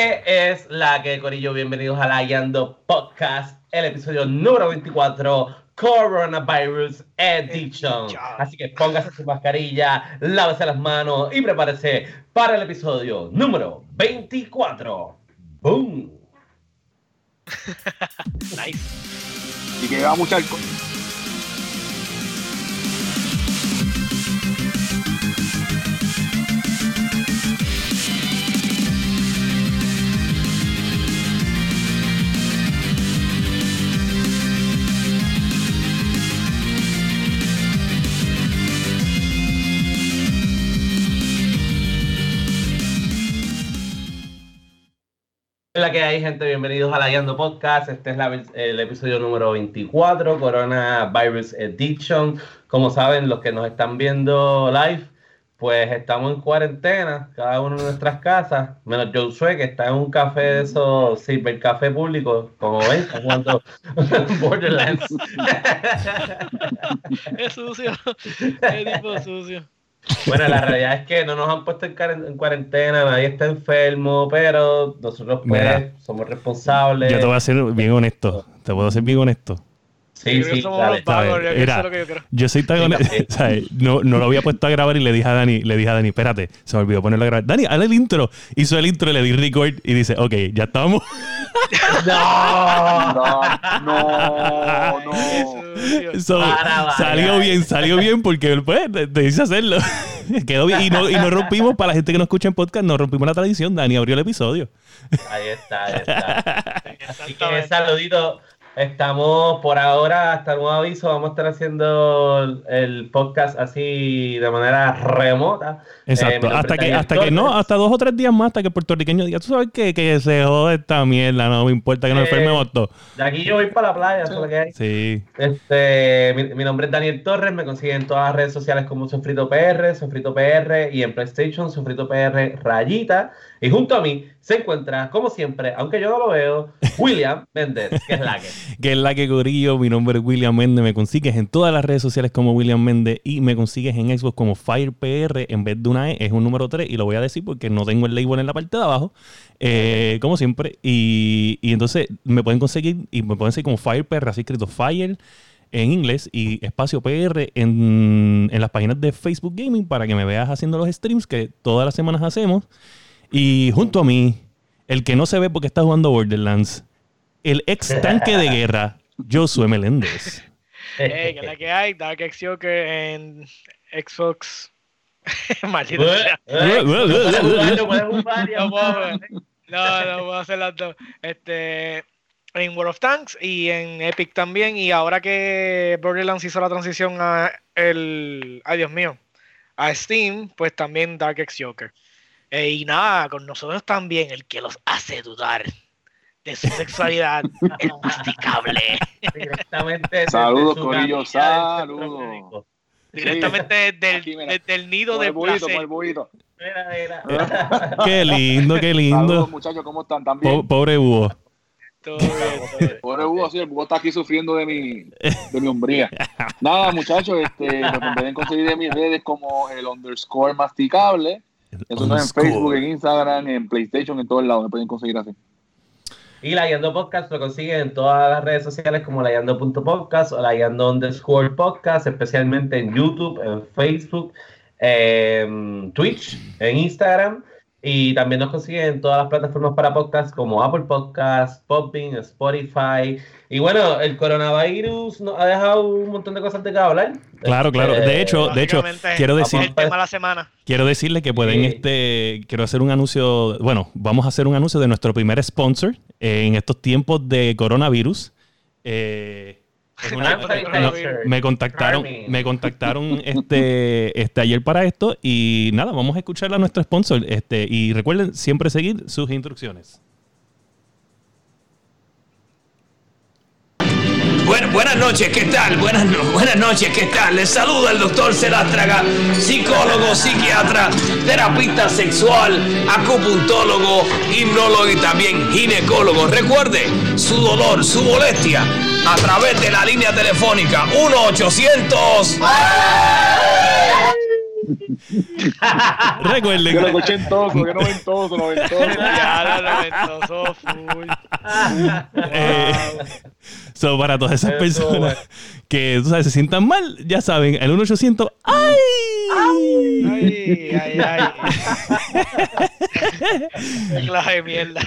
es la que, Corillo? Bienvenidos a la Guiando Podcast, el episodio número 24, Coronavirus Edition. Así que póngase su mascarilla, lávese las manos y prepárese para el episodio número 24. ¡Boom! nice. Y que va mucho alcohol. Hola, que hay, gente? Bienvenidos a la Yando Podcast. Este es el episodio número 24, Coronavirus Edition. Como saben, los que nos están viendo live, pues estamos en cuarentena, cada uno en nuestras casas, menos Josué, que está en un café de esos café público, como ven, jugando Borderlands. es sucio, es tipo sucio. Bueno, la realidad es que no nos han puesto en cuarentena, nadie está enfermo, pero nosotros pues somos responsables. Yo te voy a ser bien honesto, te puedo ser bien honesto. Sí, sí, yo soy tan honesto, no, no lo había puesto a grabar y le dije a Dani, le dije a Dani, espérate, se me olvidó ponerlo a grabar. Dani, haz el intro. Hizo el intro, le di record y dice, ok, ya estamos. no, no, no. salió bien, salió bien porque pues, te, hice hacerlo. Quedó bien. Y no, y no rompimos, para la gente que no escucha en podcast, no rompimos la tradición. Dani abrió el episodio. Ahí está, ahí está. Así que saludito Estamos por ahora, hasta nuevo aviso, vamos a estar haciendo el podcast así de manera remota. Exacto, eh, hasta que, hasta que no, hasta dos o tres días más, hasta que el puertorriqueño diga, tú sabes que, que se jode esta mierda, no me importa que no enfermemos eh, todos. De aquí yo voy para la playa, eso es lo que hay. Sí. Este, mi, nombre es Daniel Torres, me consiguen en todas las redes sociales como Sofrito PR, Sofrito PR y en PlayStation, Sofrito PR Rayita. Y junto a mí se encuentra, como siempre, aunque yo no lo veo, William Méndez, que es la que. que es la que Corillo. Mi nombre es William Méndez. Me consigues en todas las redes sociales como William Méndez y me consigues en Xbox como FirePR en vez de una E, es un número 3 y lo voy a decir porque no tengo el label en la parte de abajo, eh, como siempre. Y, entonces me pueden conseguir y me pueden seguir como FirePR, así escrito Fire en inglés y espacio PR en, en las páginas de Facebook Gaming para que me veas haciendo los streams que todas las semanas hacemos. Y junto a mí, el que no se ve porque está jugando Borderlands, el ex tanque de guerra, Josué Meléndez. Hey, que la que hay, Dark X Joker en Xbox. Maldito No, no puedo hacer las dos. Este, en World of Tanks y en Epic también. Y ahora que Borderlands hizo la transición a el. Ay, Dios mío. A Steam, pues también Dark X Joker. Eh, y nada, con nosotros también el que los hace dudar de su sexualidad es masticable. Directamente. Saludos, Corillo, saludos. Directamente desde el, nido de placer. Qué lindo, qué lindo. Saludos, muchachos, ¿cómo están? ¿También? pobre búho. Pobre búho, sí, el búho está aquí sufriendo de mi, de mi hombría. Nada, muchachos, este, me pueden conseguir en mis redes como el underscore masticable. Eso no es en Facebook, en Instagram, en PlayStation, en todos lados. Me pueden conseguir así. Y la Yando Podcast lo consiguen en todas las redes sociales como la Yando.podcast o la Yando underscore podcast, especialmente en YouTube, en Facebook, en Twitch, en Instagram. Y también nos consiguen en todas las plataformas para podcast como Apple Podcasts, Popping, Spotify. Y bueno, el coronavirus nos ha dejado un montón de cosas de que hablar. Claro, claro. De hecho, de hecho, quiero decir, la semana. quiero decirle que pueden, este, quiero hacer un anuncio. Bueno, vamos a hacer un anuncio de nuestro primer sponsor en estos tiempos de coronavirus. Eh, me contactaron, me contactaron este, este ayer para esto y nada, vamos a escuchar a nuestro sponsor. Este, y recuerden siempre seguir sus instrucciones. Buenas noches, ¿qué tal? Buenas, buenas noches, ¿qué tal? Les saluda el doctor Celástraga, psicólogo, psiquiatra, terapista sexual, acupuntólogo, hipnólogo y también ginecólogo. Recuerde, su dolor, su molestia, a través de la línea telefónica 1 800 Recuerden. Que lo ochentoso, que noventoso, noventoso. Ya, lo noventoso, full. Eh, so, para todas esas Eso, personas bueno. que tú sabes, se sientan mal, ya saben, el 1800 ¡ay! Ay, ay, ay. Qué clase de mierda.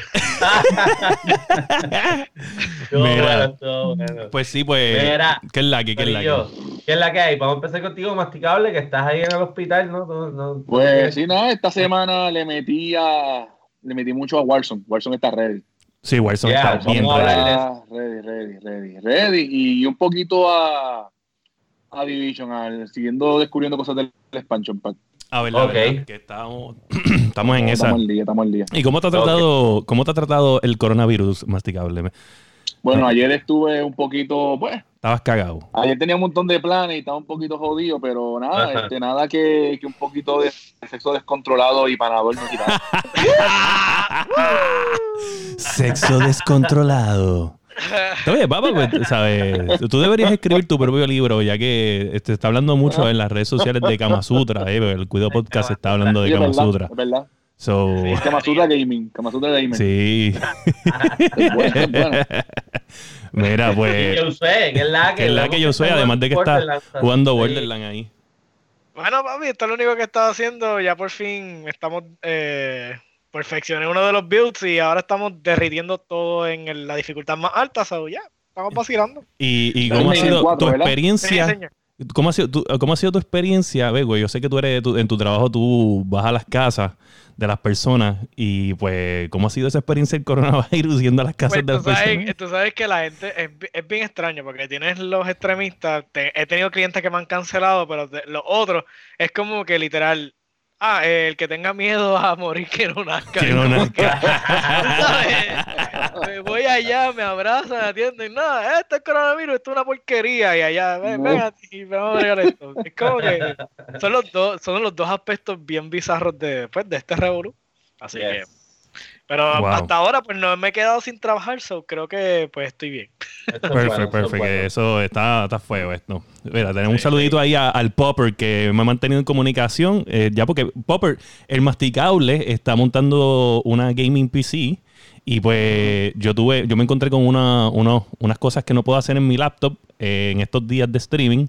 Estuvo Mira. bueno, estuvo bueno. Pues sí, pues. Mira, ¿Qué es la que? ¿Qué es la que? ¿Qué es la que hay? Vamos a empezar contigo, masticable, que estás ahí en el hospital, ¿no? No- no- Pues sí, nada, esta semana le metí a, le metí mucho a Warzone. Warzone está ready. Sí, Warzone Ya, está bien vamos a ready. ready, ready, ready, ready. Y un poquito a, a Division, al, siguiendo descubriendo cosas del expansion pack. A ver, la Ok. verdad, que estamos, estamos en esa. Estamos al día, estamos al día. ¿Y cómo te ha tratado, cómo te ha tratado el coronavirus masticable? Bueno, ayer estuve un poquito, pues, Estabas cagado. ayer tenía un montón de planes y estaba un poquito jodido, pero nada, Ajá. este, nada que, que un poquito de sexo descontrolado y panador no. Sexo descontrolado. Bien, papá, pues, ¿sabes? Tú deberías escribir tu propio libro, ya que este, está hablando mucho en las redes sociales de Kama Sutra. Eh, el Cuido Podcast está hablando de Sí, es Kama verdad, Sutra. es verdad. So, Kamasutra Gaming, Kamasutra Gaming. sí. Es bueno, es bueno. Mira, pues, yo sé, que es la que. que es la que yo soy, además de que está jugando Borderlands ahí. Bueno, papi, esto es lo único que he estado haciendo. Ya por fin estamos. Eh, perfeccioné uno de los builds y ahora estamos derritiendo todo en el- la dificultad más alta. So, ya, estamos vacilando. ¿Y, y cómo ha sido cuatro, tu ¿verdad? Sí, experiencia? señor. ¿Cómo ha sido tu, cómo ha sido tu experiencia? Güey, yo sé que tú eres tú- en tu trabajo, tú vas a las casas de las personas y pues, ¿cómo ha sido esa experiencia del coronavirus yendo a las casas Pues de las sabes, personas? tú sabes que la gente es, es bien extraño porque tienes los extremistas. te- he tenido clientes que me han cancelado, pero los otros es como que literal. Ah, el que tenga miedo a morir que no nazca. Que no nazca. ¿sabes? Me voy allá, me abrazan, me atienden. No, esto es coronavirus, esto es una porquería. Y allá, ven, ven a ti, vamos a bregar esto. Es como que son los dos, son los dos aspectos bien bizarros de, pues, de este revolú. Así Yes. que. Pero Wow. hasta ahora, pues no me he quedado sin trabajar, so creo que pues estoy bien. Perfecto, perfecto. bueno. Eso está, está feo esto. Mira, tenemos un saludito ahí a- al Popper que me ha mantenido en comunicación. eh, ya porque Popper, el masticable, está montando una gaming PC. Y pues yo tuve, yo me encontré con una, uno- unas cosas que no puedo hacer en mi laptop eh, en estos días de streaming.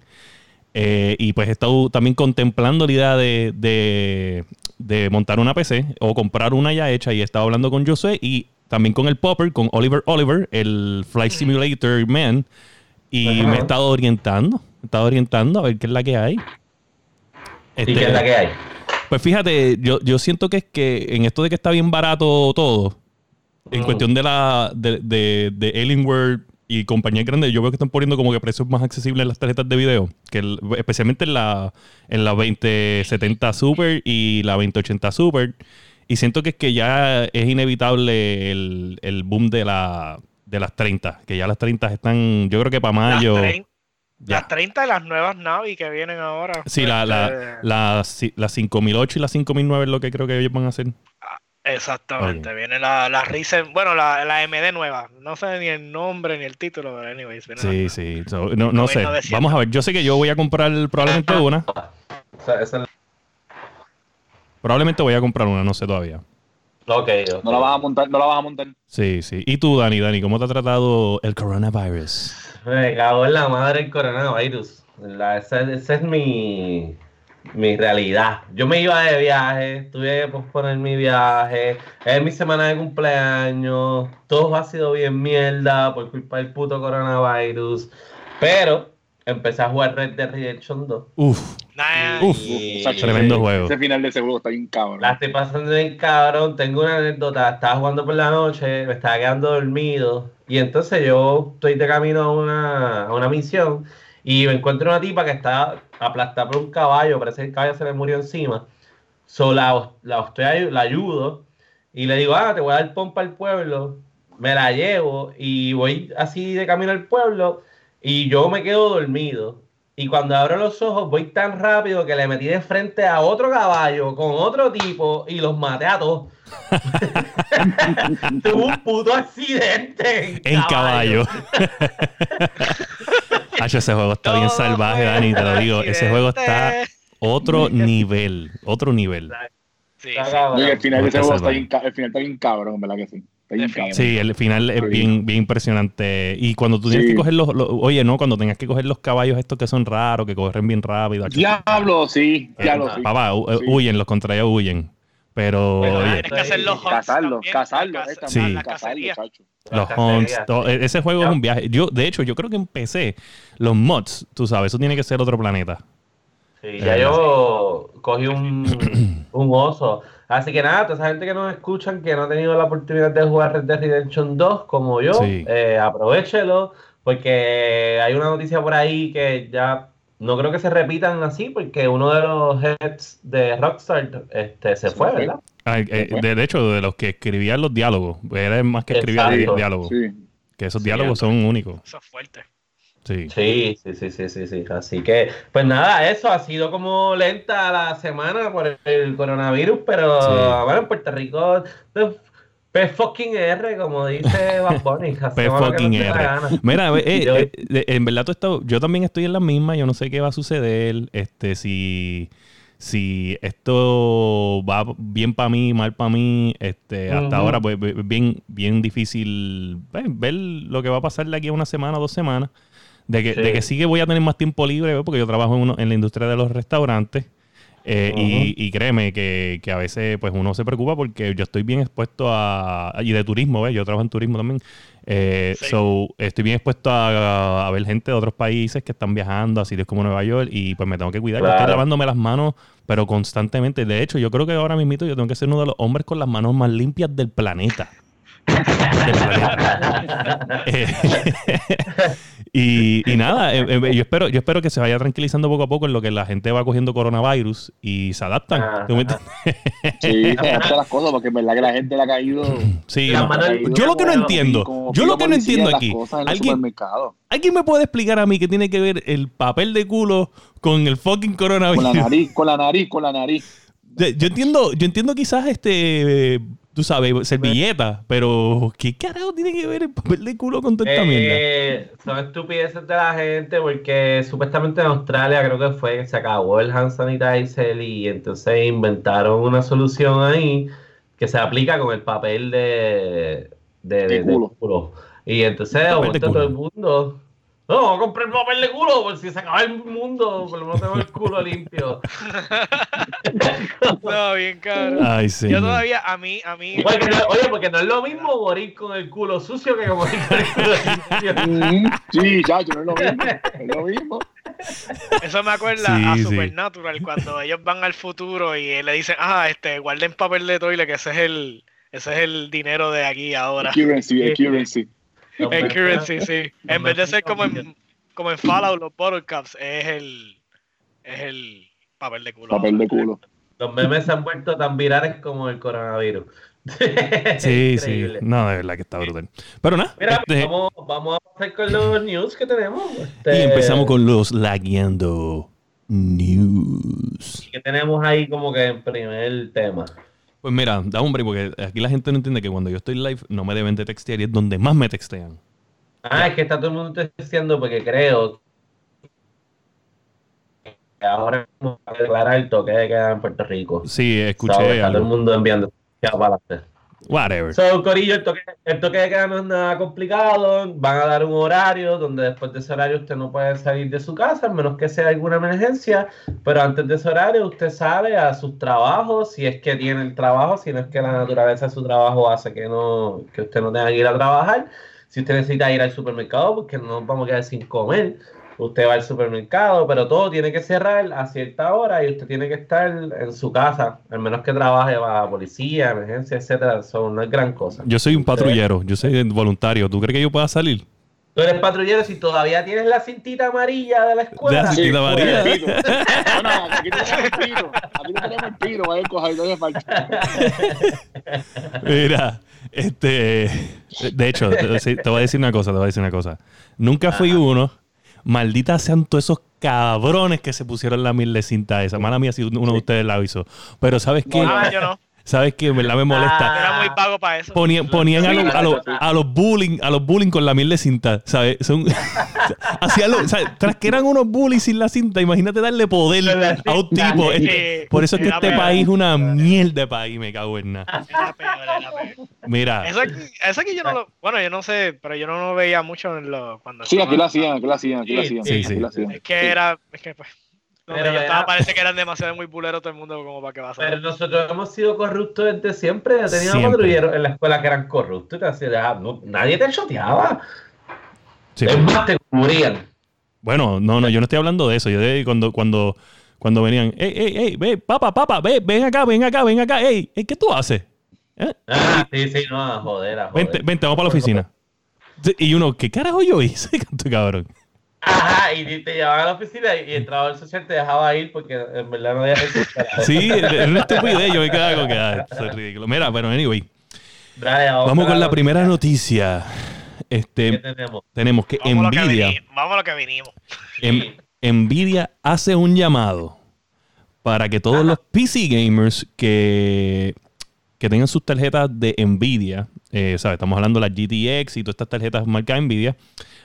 Eh, y pues he estado también contemplando la idea de, de- de montar una PC o comprar una ya hecha. Y he estado hablando con Josué y también con el Popper, con Oliver Oliver, el Flight Simulator Man. Y Ajá. me he estado orientando. Me he estado orientando a ver qué es la que hay. ¿Y Este, qué es la que hay? Pues fíjate, yo, yo siento que es que en esto de que está bien barato todo, en Mm. cuestión de la de, de, de Alienware y compañías grandes, yo veo que están poniendo como que precios más accesibles en las tarjetas de video, que el- especialmente en la, en la 2070 Super y la 2080 Super. Y siento que es que ya es inevitable el, el boom de, la, de las 30, que ya las 30 están, yo creo que para mayo... Las, ya. las 30 de las nuevas Navi que vienen ahora. Sí, la, la, Este, la, la 5008 y la 5009 es lo que creo que ellos van a hacer. Exactamente, viene la, la Ryzen, bueno, la, la MD nueva. No sé ni el nombre ni el título, pero anyways. viene Sí, la- sí. So, no no sé. 1900. Vamos a ver. Yo sé que yo voy a comprar probablemente una. Esa- esa es Probablemente voy a comprar una, no sé todavía. Ok, ok. No la vas a montar, no la vas a montar. Sí, sí. ¿Y tú, Dani? Dani, ¿cómo te ha tratado el coronavirus? Me cago en la madre el coronavirus. La- esa, esa es mi, mi realidad. Yo me iba de viaje, tuve que posponer mi viaje, es mi semana de cumpleaños, todo ha sido bien mierda por culpa del puto coronavirus. Pero empecé a jugar Red Dead Redemption 2. Uf, Uf, y- tremendo juego. Ese final de ese juego está bien cabrón. La estoy pasando bien cabrón. Tengo una anécdota. Estaba jugando por la noche, me estaba quedando dormido. Y entonces yo estoy de camino a una, a una misión. Y me encuentro una tipa que está aplastada por un caballo. Parece que el caballo se le murió encima. So, la, la, estoy la ayudo. Y le digo, ah, te voy a dar pompa al pueblo. Me la llevo. Y voy así de camino al pueblo. Y yo me quedo dormido. Y cuando abro los ojos, voy tan rápido que le metí de frente a otro caballo con otro tipo y los maté a todos. Tuve un puto accidente en, en caballo. Hacho, ese juego está bien salvaje, fue Dani, te lo digo. Ese juego está otro nivel. Otro nivel. Sí, el final de ese Está juego está salvaje. bien, el final está bien cabrón, ¿verdad que sí? Sí, el final es bien, bien impresionante. Y cuando tú tienes Sí. que coger los, los- Oye, no, cuando tengas que coger los caballos estos que son raros, que corren bien rápido. Diablo, sí, eh, diablo, sí. Papá, Sí. huyen, los contrarios huyen. Pero, oye, Tienes que hacer los es caza- Sí. los sí. e- ese juego Ya. es un viaje. Yo, de hecho, yo creo que empecé los mods, tú sabes, eso tiene que ser otro planeta. Sí, ya yo cogí un, un oso. Así que nada, toda esa gente que nos escuchan, que no ha tenido la oportunidad de jugar Red Dead Redemption 2 como yo, Sí. eh, aprovechelo, porque hay una noticia por ahí que ya no creo que se repitan así, porque uno de los heads de Rockstar este, se fue. ¿verdad? Eh, de, de hecho, de los que escribían los diálogos, era más que escribía di- diálogos. Sí. Que esos Sí, diálogos son únicos. Eso es fuerte. Sí. Sí, sí, sí, sí, sí, sí. Así que, pues nada, eso ha sido como lenta la semana por el coronavirus, pero Sí. bueno, en Puerto Rico, pues, P fucking R, como dice Bad Bunny. P fucking R. Mira, eh, eh, eh, eh, en verdad tú estás- yo también estoy en la misma, yo no sé qué va a suceder, este, si, si esto va bien para mí, mal para mí, este, hasta ahora pues bien, bien difícil pues, ver lo que va a pasar de aquí a una semana, dos semanas, de que, Sí. de que sí que voy a tener más tiempo libre, porque yo trabajo en, uno- en la industria de los restaurantes. Eh, y, y créeme que, que a veces pues uno se preocupa porque yo estoy bien expuesto a... Y de turismo, ¿ves? Yo trabajo en turismo también. Eh, Sí. So, estoy bien expuesto a, a ver gente de otros países que están viajando a sitios como Nueva York y pues me tengo que cuidar. Yo estoy lavándome las manos, pero constantemente. De hecho, yo creo que ahora mismo yo tengo que ser uno de los hombres con las manos más limpias del planeta. Eh, y, y nada, eh, eh, yo espero, yo espero que se vaya tranquilizando poco a poco en lo que la gente va cogiendo coronavirus y se adaptan. Ajá. ¿Tú me entiendes? Sí, se adaptan las cosas porque en verdad que la gente le ha caído. Sí, yo lo que no entiendo, como yo lo que no entiendo aquí, alguien, supermercado. ¿Alguien me puede explicar a mí qué tiene que ver el papel de culo con el fucking Con coronavirus? la nariz, con la nariz, con la nariz. Yo yo entiendo, yo entiendo quizás este, eh, tú sabes, servilleta, pero ¿qué carajo tiene que ver el papel de culo con toda esta mierda? Eh, son estupideces de la gente porque supuestamente en Australia creo que fue que se acabó el hand sanitizer y entonces inventaron una solución ahí que se aplica con el papel de, de, De de- de culo. culo. Y entonces de culo. todo el mundo, no, vamos a comprar papel de culo por si se acaba el mundo, por lo menos tengo el culo limpio. No, bien cabrón. Ay, sí. Yo todavía, a mí, a mí. Porque no- oye, porque no es lo mismo morir con el culo sucio que morir con el culo limpio. Mm, Sí, chacho, no es lo mismo. Es lo mismo. Eso me acuerda Sí, a sí. Supernatural cuando ellos van al futuro y le dicen, ah, este, guarden papel de toile, que ese es el, ese es el dinero de aquí ahora. Currency, el currency. El currency, sí. En vez de ser como en, como en Fallout, los bottle caps, es el, es el papel de culo. Papel de culo. Los memes se han vuelto tan virales como el coronavirus. Sí, sí. No, de verdad que está brutal. Pero nada, Mira, este, vamos, vamos a pasar con los news que tenemos. y Este, empezamos con los lagueando news. que tenemos ahí como que en primer tema. Pues mira, da un break, porque aquí la gente no entiende que cuando yo estoy live no me deben de textear y es donde más me textean. Ah, es que está todo el mundo diciendo porque creo que ahora vamos a declarar el toque de queda en Puerto Rico. Sí, escuché está todo el mundo enviando para adelante. Whatever. So, Corillo, el toque, el toque de queda no es nada complicado. Van a dar un horario donde después de ese horario usted no puede salir de su casa, a menos que sea alguna emergencia. Pero antes de ese horario usted sale a sus trabajos, si es que tiene el trabajo, si no es que la naturaleza de su trabajo hace que, no, que usted no tenga que ir a trabajar. Si usted necesita ir al supermercado, porque no vamos a quedar sin comer. Usted va al supermercado, pero todo tiene que cerrar a cierta hora y usted tiene que estar en su casa, al menos que trabaje para policía, emergencia, etcétera. Eso no es gran cosa. Yo soy un patrullero, yo soy voluntario. ¿Tú crees que yo pueda salir? Tú eres patrullero si todavía tienes la cintita amarilla de la escuela. De la cintita amarilla. Bueno, aquí tenemos el pito. Aquí tenemos el pito. Vaya a coger, no hace falta. Mira, este. De hecho, te voy a decir una cosa, te voy a decir una cosa. Nunca fui uno. Malditas sean todos esos cabrones que se pusieron la mil de cinta esa. Mala mía si uno de ustedes la hizo. Pero ¿sabes qué? Ah, yo no. ¿Sabes qué? En verdad me molesta. Era muy pago para eso. Ponían, ponían a, los, a, los, a los bullying, a los bullying con la miel de cinta, ¿sabes? Son, lo- ¿sabes? Tras que eran unos bullies sin la cinta, imagínate darle poder a un tipo. Este- por eso es que este país es una mierda de país, me cago en nada. Mira, Eso aquí, eso aquí yo no lo. Bueno, yo no sé, pero yo no lo veía mucho en lo, cuando. Sí, aquí lo hacían, aquí lo hacían, aquí lo hacían. sí, aquí sí. lo hacían. Es que era. Es que pues. Pero yo estaba, era- parece que eran demasiado muy buleros todo el mundo como para que vas a Pero nosotros hemos sido corruptos desde siempre. Teníamos Siempre. patrulleros en la escuela que eran corruptos. y te hacían, ah, no, nadie te choteaba. sí. Es más, te cubrían. bueno, no, no, yo no estoy hablando de eso. Yo de cuando, cuando, cuando venían, ey, ey, ey, ve, papá, papá, ve, ven acá, ven acá, ven acá, ey, ey, ¿qué tú haces? ¿Eh? Ah, sí, sí, no, a joder, a joder. Vente, vente, vamos para la oficina. Y uno, ¿qué carajo yo hice, canto cabrón? Ajá, y te llevaban a la oficina y, el trabajador social te dejaba ir porque en verdad no había. Sí, era una estupidez. Yo me quedaba como que, ah, esto es ridículo. Mira, pero anyway, Dale, vamos con la primera noticia. ¿Qué Este, tenemos? tenemos que Vamos a lo que Nvidia. Vamos a lo que vinimos. Em- Nvidia hace un llamado para que todos los PC gamers que, que tengan sus tarjetas de Nvidia, eh, ¿sabes? Estamos hablando de las GTX y todas estas tarjetas marcas Nvidia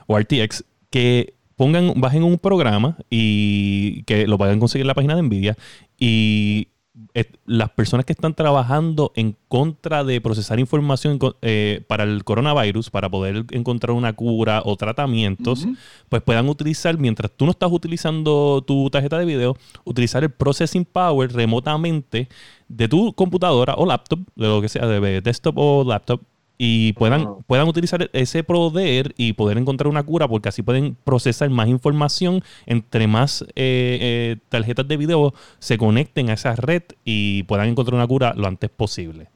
o RTX, que pongan, bajen un programa y que lo puedan conseguir en la página de Nvidia y eh, las personas que están trabajando en contra de procesar información eh, para el coronavirus, para poder encontrar una cura o tratamientos, pues puedan utilizar, mientras tú no estás utilizando tu tarjeta de video, utilizar el processing power remotamente de tu computadora o laptop, de lo que sea, de desktop o laptop, y puedan, puedan utilizar ese poder y poder encontrar una cura, porque así pueden procesar más información entre más eh, eh, tarjetas de video se conecten a esa red y puedan encontrar una cura lo antes posible.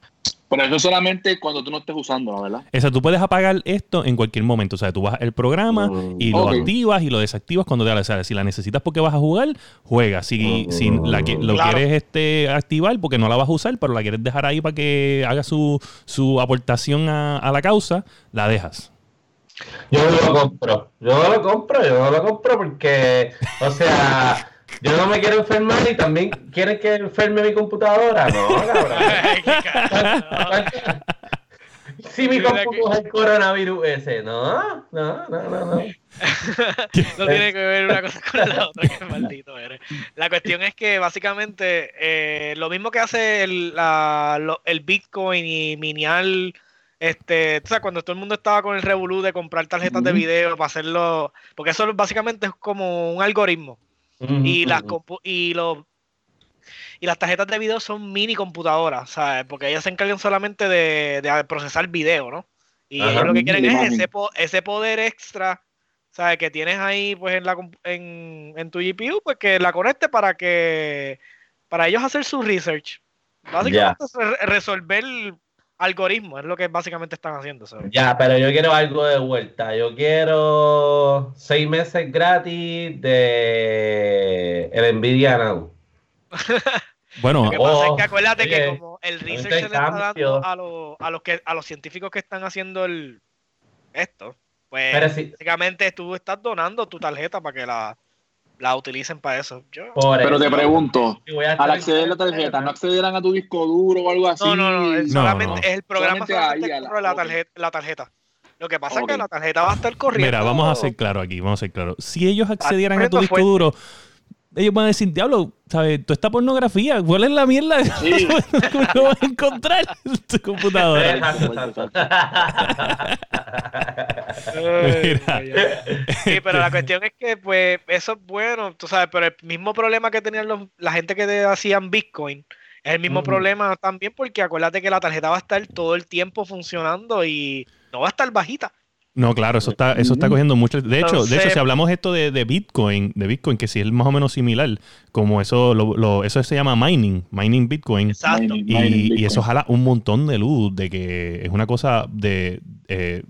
Pero eso solamente cuando tú no estés usando, ¿verdad? O sea, tú puedes apagar esto en cualquier momento. O sea, tú vas el programa Mm. y lo activas y lo desactivas cuando te da la. Si la necesitas porque vas a jugar, juega. Si, Mm. si la que- lo Claro. quieres este, activar porque no la vas a usar, pero la quieres dejar ahí para que haga su, su aportación a, a la causa, la dejas. Yo lo compro, yo lo compro, yo lo compro porque, o sea, yo no me quiero enfermar y también quieren que enferme mi computadora, no, cabrón. Si mi Mira compu que- coge el coronavirus ese, no, no, no, no, no. no tiene que ver una cosa con la otra, que maldito eres. La cuestión es que básicamente eh, lo mismo que hace el, la- lo- el Bitcoin y minear, este, o sea, cuando todo el mundo estaba con el revolú de comprar tarjetas de video para hacerlo, porque eso básicamente es como un algoritmo y las compu- y los y las tarjetas de video son mini computadoras, ¿sabes? Porque ellas se encargan solamente de, de procesar video, ¿no? Y Ajá. ellos lo que quieren es ese, po- ese poder extra, ¿sabes? Que tienes ahí pues en, la, en, en tu GPU, pues que la conecte para que para ellos hacer su research. Básicamente es re- resolver algoritmos, es lo que básicamente están haciendo, ¿sabes? Ya, pero yo quiero algo de vuelta. Yo quiero seis meses gratis de el Nvidia Now. Bueno, Lo que pasa es Oh, que acuérdate que como el research se le está dando a, los, a, los que, a los científicos que están haciendo el esto, pues Pero si- básicamente tú estás donando tu tarjeta para que la, la utilicen para eso. Yo, Por Pero te pregunto, a al acceder a la tarjeta, ¿no accederán a tu disco duro o algo así? no, no, no, es No, solamente no. es el programa Solamente ahí, la- la, tarjeta, la tarjeta. Lo que pasa es que la tarjeta va a estar corriendo. mira, vamos a ser claros aquí, vamos a ser claros. Si ellos accedieran a tu disco fuerte. duro, ellos van a decir, diablo, ¿sabes? Toda esta pornografía, ¿cuál es la mierda? Sí. ¿Cómo lo vas a encontrar en tu computadora? Exacto. Sí, pero la cuestión es que, pues, eso es bueno, tú sabes, pero el mismo problema que tenían los, la gente que te hacían Bitcoin es el mismo Ujú. problema también porque acuérdate que la tarjeta va a estar todo el tiempo funcionando y no va a estar bajita. No, claro, eso está, eso está Ujú. cogiendo mucho. De hecho, de hecho, si hablamos esto de, de Bitcoin, de Bitcoin, que sí es más o menos similar, como eso, lo, lo- eso se llama mining, mining Bitcoin. Exacto. Mining. Y, y eso jala un montón de luz, de que es una cosa de, eh,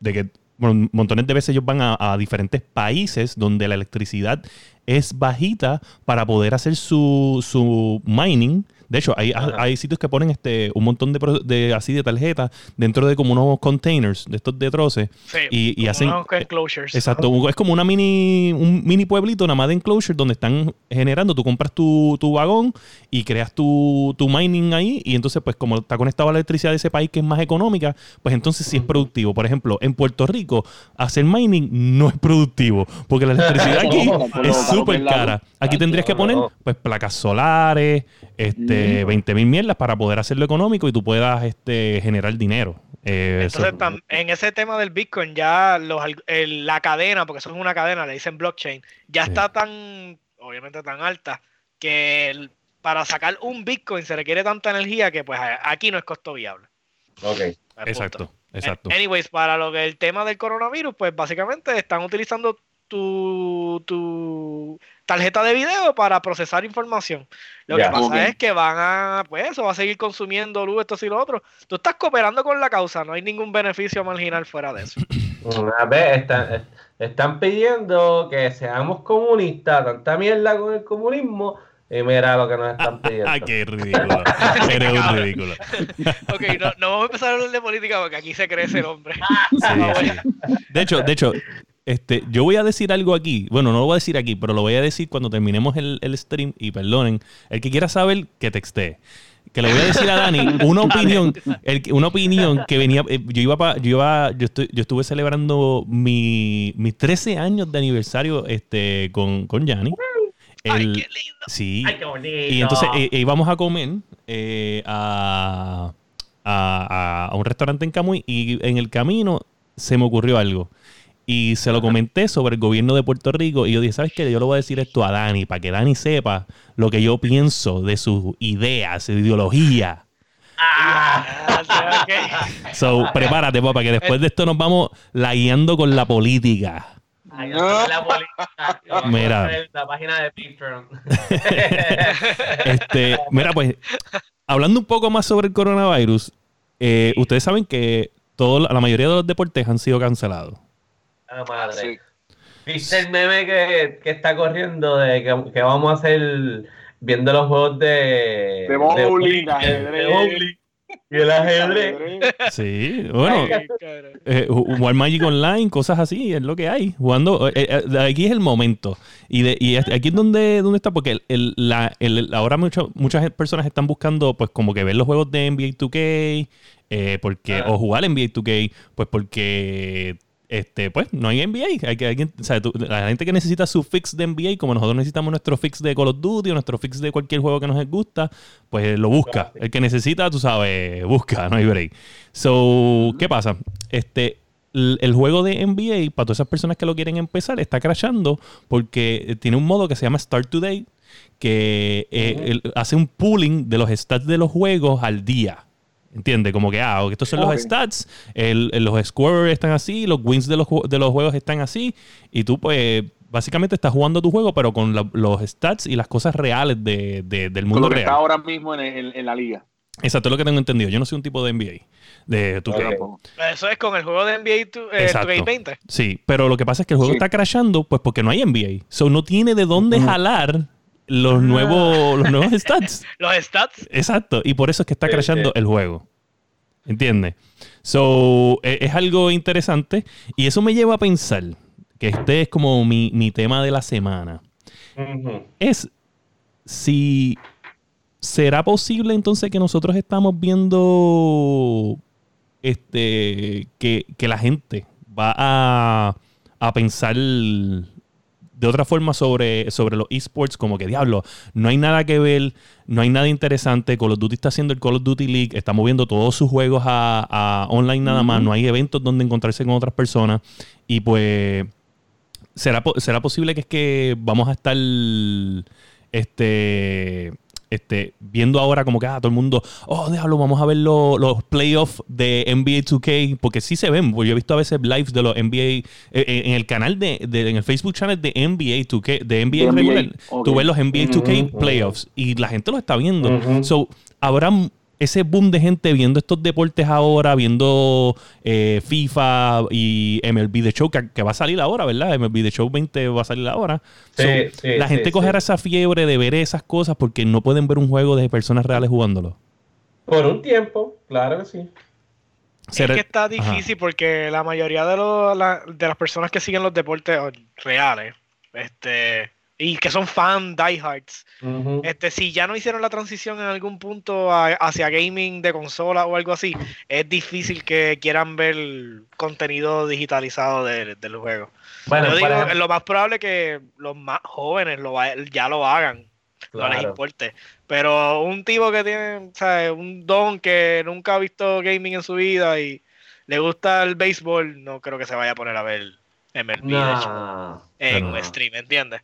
de que bueno, montones de veces ellos van a, a diferentes países donde la electricidad es bajita para poder hacer su, su mining De hecho, hay, hay sitios que ponen este un montón de, de así de tarjetas dentro de como unos containers de estos de troces. Sí, y, y como hacen. unos enclosures. Exacto, es como una mini, un mini pueblito nada más de enclosure donde están generando, tú compras tu, tu vagón y creas tu, tu mining ahí y entonces pues como está conectado a la electricidad de ese país que es más económica, pues entonces sí es productivo. Por ejemplo, en Puerto Rico hacer mining no es productivo porque la electricidad aquí No, es súper cara. Aquí tendrías que poner pues placas solares, este, 20 mil mierdas para poder hacerlo económico y tú puedas este, generar dinero. Eh, Entonces, eso- en ese tema del Bitcoin, ya los, el- la cadena, porque eso es una cadena, le dicen blockchain, ya Sí. está tan, obviamente tan alta, que el- para sacar un Bitcoin se requiere tanta energía que pues aquí no es costo viable. Ok. Punto. exacto, exacto. Anyways, para lo que el tema del coronavirus, pues básicamente están utilizando tu, tu tarjeta de video para procesar información. Lo Ya. que pasa es que van a, pues eso, va a seguir consumiendo luz, esto y lo otro. Tú estás cooperando con la causa, no hay ningún beneficio marginal fuera de eso. A ver, están, están pidiendo que seamos comunistas, tanta mierda con el comunismo. Y mira lo que nos están pidiendo. Ah, qué ridículo. Eres un Cabrón. ridículo. ok, no, no vamos a empezar a hablar de política porque aquí se crece el hombre. Sí, bueno. sí. De hecho, de hecho, este, yo voy a decir algo aquí. Bueno, no lo voy a decir aquí, pero lo voy a decir cuando terminemos el, el stream. Y perdonen, el que quiera saber, que textee. Que le voy a decir a Dani una opinión, el una opinión que venía. eh, Yo iba pa- yo iba, yo, estoy, yo estuve celebrando mi, mis 13 años de aniversario este, con, con Yanni. Ay, qué lindo. Sí. Ay, qué bonito. Y entonces eh, eh, íbamos a comer eh, a, a- a- a un restaurante en Camuy y en el camino se me ocurrió algo. Y se lo comenté sobre el gobierno de Puerto Rico y yo dije, ¿sabes qué? Yo le voy a decir esto a Dani para que Dani sepa lo que yo pienso de sus ideas, su ideología. Ah, ok. So, prepárate, papá, que después de esto nos vamos la guiando con la política. Ay, yo soy la política. Mira. La página de Patreon. Este, mira, pues, hablando un poco más sobre el coronavirus, eh, ustedes saben que todo, la mayoría de los deportes han sido cancelados. Ah, madre. Sí. ¿Viste el meme que, que está corriendo de que, que vamos a hacer viendo los juegos de. De bowling, de- ajedrez. de bowling y el ajedrez? Sí, bueno, eh, jugar Magic Online, cosas así, es lo que hay. Jugando, eh, eh, de aquí es el momento. Y, de, y es- aquí es donde, donde está, porque el, el- la, el- ahora mucho- muchas personas están buscando, pues, como que ver los juegos de NBA 2K, eh, porque, Ah. o jugar NBA 2K, pues, porque. Este, pues no hay NBA. Hay que, alguien, o sea, tú- la gente que necesita su fix de NBA, como nosotros necesitamos nuestro fix de Call of Duty o nuestro fix de cualquier juego que nos gusta, pues lo busca. El que necesita, tú sabes, busca, no hay break. So, ¿qué pasa? Este, el juego de NBA, para todas esas personas que lo quieren empezar, está crashando porque tiene un modo que se llama Start Today, que eh, hace un pooling de los stats de los juegos al día. ¿Entiendes? Como que, ah, estos son los stats, el- el- los scores están así, los wins de los, de los juegos están así, y tú, pues, básicamente estás jugando tu juego, pero con la- los stats y las cosas reales de- de- del Con mundo lo que real. está ahora mismo en, en- en la liga. Exacto, es lo que tengo entendido. Yo no soy un tipo de NBA. De 2K. Ok. Tampoco. Eso es con el juego de NBA tu- eh, Exacto. 2K20. Sí, pero lo que pasa es que el juego Sí. está crashando, pues porque no hay NBA. So no tiene de dónde jalar los nuevos, los nuevos stats. Los stats. Exacto. Y por eso es que está Sí, crashando sí. el juego. ¿Entiendes? So, e- es algo interesante. Y eso me lleva a pensar que este es como mi, mi tema de la semana. Es si será posible entonces que nosotros estamos viendo este que, que la gente va a, a pensar de otra forma sobre, sobre los esports, como que diablo, no hay nada que ver, no hay nada interesante. Call of Duty está haciendo el Call of Duty League, está moviendo todos sus juegos a, a online nada más, no hay eventos donde encontrarse con otras personas. Y pues, ¿será, será posible que es que vamos a estar este este, viendo ahora como que ah, todo el mundo, oh, déjalo, vamos a ver lo- los playoffs de NBA 2K, porque sí se ven, porque yo he visto a veces lives de los NBA, eh, en el canal de, de- en el Facebook channel de NBA 2K, de NBA De NBA, regular, tú ves los NBA 2K Ujú, playoffs y la gente lo está viendo. So, habrá, ese boom de gente viendo estos deportes ahora, viendo eh, FIFA y MLB The Show, que, va a salir ahora, ¿verdad? MLB The Show 20 va a salir ahora. Sí, sí, la gente sí, cogerá esa fiebre de ver esas cosas porque no pueden ver un juego de personas reales jugándolo. Por un tiempo, claro que sí. Es que está difícil porque la mayoría de, los, de las personas que siguen los deportes reales, este y que son fan diehards. este, si ya no hicieron la transición en algún punto hacia gaming de consola o algo así, es difícil que quieran ver contenido digitalizado del juego. Bueno, Yo digo, lo más probable es que los más jóvenes lo, ya lo hagan. No les importe. Pero un tipo que tiene, ¿sabes? un don que nunca ha visto gaming en su vida y le gusta el béisbol, no creo que se vaya a poner a ver MLB en un stream, ¿entiendes?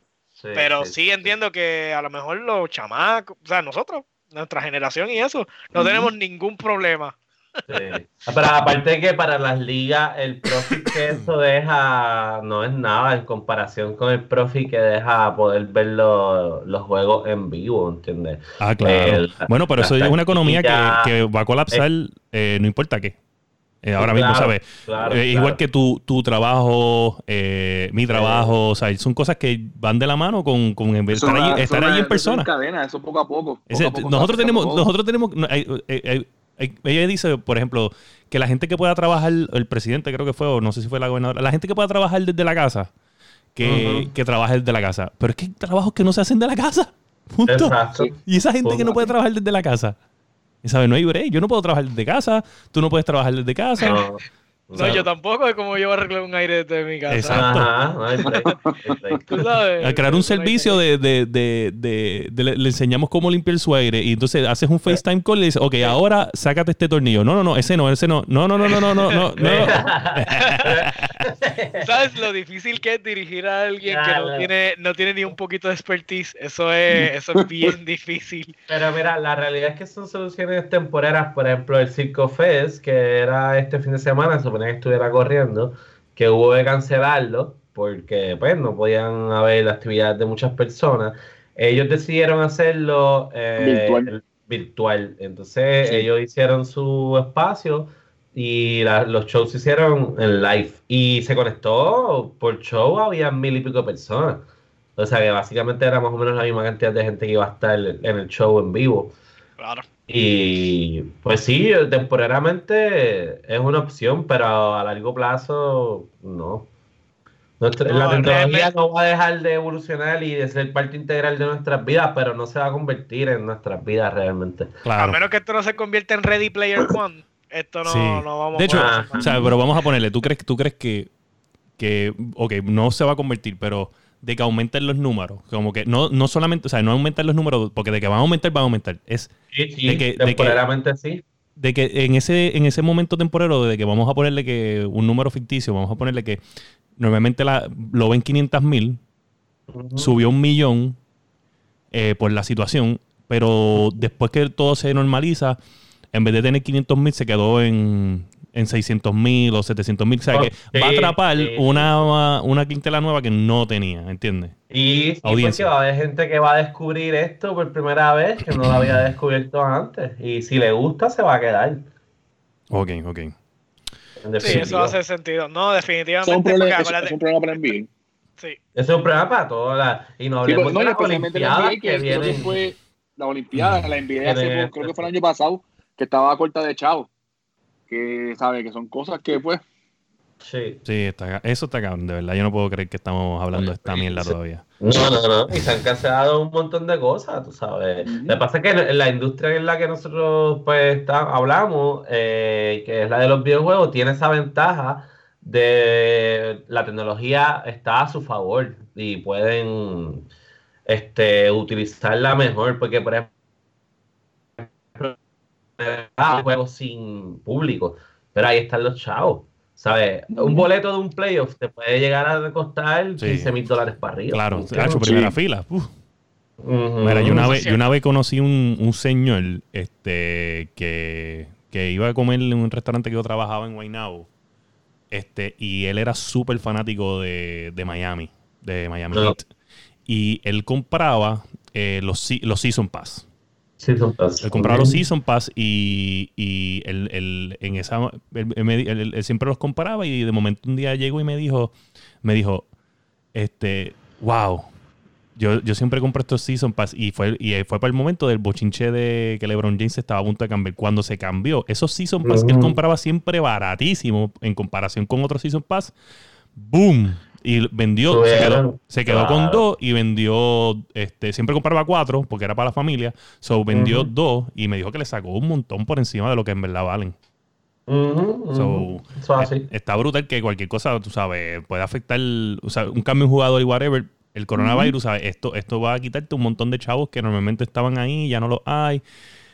Pero sí, entiendo que a lo mejor los chamacos, o sea, nosotros, nuestra generación y eso, no tenemos ningún problema. Sí. Pero aparte que para las ligas el profit que eso deja no es nada en comparación con el profit que deja poder ver los, juegos en vivo, ¿entiendes? Ah, claro. bueno, pero eso es una economía que, va a colapsar, eh, no importa qué. Eh, ahora mismo, ¿sabes? Eh, igual que tu, tu trabajo, eh, mi trabajo, o sea, son cosas que van de la mano con, con estar, ahí, estar ahí en persona. cadena, eso poco a poco. nosotros, tenemos, nosotros tenemos, ella dice, por ejemplo, que la gente que pueda trabajar, el presidente creo que fue, o no sé si fue la gobernadora, la gente que pueda trabajar desde la casa, que, que trabaje desde la casa. Pero es que hay trabajos que no se hacen de la casa. Punto. Y esa gente que no puede trabajar desde la casa. ¿Sabes? No hay break. Yo no puedo trabajar desde casa. Tú no puedes trabajar desde casa. Yo tampoco, es como yo arreglar un aire desde mi casa. Exacto. Ajá, ¿Tú sabes? Al crear un servicio de, de, de, de le, enseñamos cómo limpiar su aire y entonces haces un FaceTime call y le dices, ok, ahora sácate este tornillo. No, no, no, ese no, ese no. No, no, no, no, no, no, no. no. ¿Sabes lo difícil que es dirigir a alguien que no tiene, no tiene ni un poquito de expertise? Eso es, eso es bien difícil. Pero mira, la realidad es que son soluciones temporeras. Por ejemplo, el Circo Fest, que era este fin de semana, estuviera corriendo, que hubo de cancelarlo porque pues no podían haber actividades de muchas personas. Ellos decidieron hacerlo eh, virtual. Entonces ellos hicieron su espacio y los shows se hicieron en live. Y se conectó por show, había mil y pico personas. O sea que básicamente era más o menos la misma cantidad de gente que iba a estar en el show en vivo. Claro. Y pues sí, temporariamente es una opción, pero a largo plazo no. la tecnología no va a dejar de evolucionar y de ser parte integral de nuestras vidas, pero no se va a convertir en nuestras vidas realmente. A menos que esto no se convierta en Ready Player One, esto no, no vamos De hecho, o sea, pero vamos a ponerle, ¿tú crees, tú crees que, que, ok, no se va a convertir, pero de que aumenten los números. Como que no, no solamente, o sea, no aumentar los números, porque de que van a aumentar, van a aumentar. Es de que, temporalmente sí. De que en ese, en ese momento temporero, de que vamos a ponerle que un número ficticio, vamos a ponerle que normalmente la, lo ven 500 mil, subió un millón eh, por la situación, pero después que todo se normaliza, en vez de tener 500 mil, se quedó en en 600 mil o 700 mil. O sea, que va a atrapar una, una quintela nueva que no tenía, ¿entiendes? Y, porque va a haber gente que va a descubrir esto por primera vez que no lo había descubierto antes. Y si le gusta, se va a quedar. Ok, ok. Sí, eso hace sentido. No, definitivamente. Es un problema, es, un problema para NBA. Sí. Es un problema para todas Y no hablemos pues, de las Olimpiadas que, que vienen. Fue la Olimpiada, la NBA, creo que fue el año pasado, que estaba a corta de chavo que sabe que son cosas que pues Sí. Sí, eso está cabrón, de verdad. Yo no puedo creer que estamos hablando de esta mierda todavía. No, no, no. Y se han cancelado un montón de cosas, tú sabes. Lo que pasa es que en la industria en la que nosotros pues hablamos, eh, que es la de los videojuegos, tiene esa ventaja de la tecnología está a su favor y pueden este, utilizarla mejor. Porque, por ejemplo, juegos sin público, pero ahí están los chavos. ¿Sabes? Un boleto de un playoff te puede llegar a costar 15 mil dólares para arriba. Claro, ha hecho primera fila. Mira, yo una, vez, una vez conocí un, un señor este, que, que, iba a comer en un restaurante que yo trabajaba en Guaynabo. Este, y él era súper fanático de, de, Miami, de Miami Heat. Y él compraba eh, los, los Season Pass. Season Pass. Él compraba los Season Pass y, y él, él en esa, él, siempre los comparaba y de momento un día llegó y me dijo, me dijo, este, wow, yo, yo siempre compro estos Season Pass y fue, y fue para el momento del bochinche de que LeBron James estaba a punto de cambiar. Cuando se cambió, esos Season Pass que él Ujú. compraba siempre baratísimo en comparación con otros Season Pass, boom. Y vendió, se quedó, se quedó con dos y vendió, este, siempre compraba cuatro porque era para la familia. So vendió dos y me dijo que le sacó un montón por encima de lo que en verdad valen. So, así. eh, Está brutal que cualquier cosa, tú sabes, puede afectar o sea, un cambio en jugador y whatever. El coronavirus, ¿sabes? Esto, esto va a quitarte un montón de chavos que normalmente estaban ahí, ya no los hay.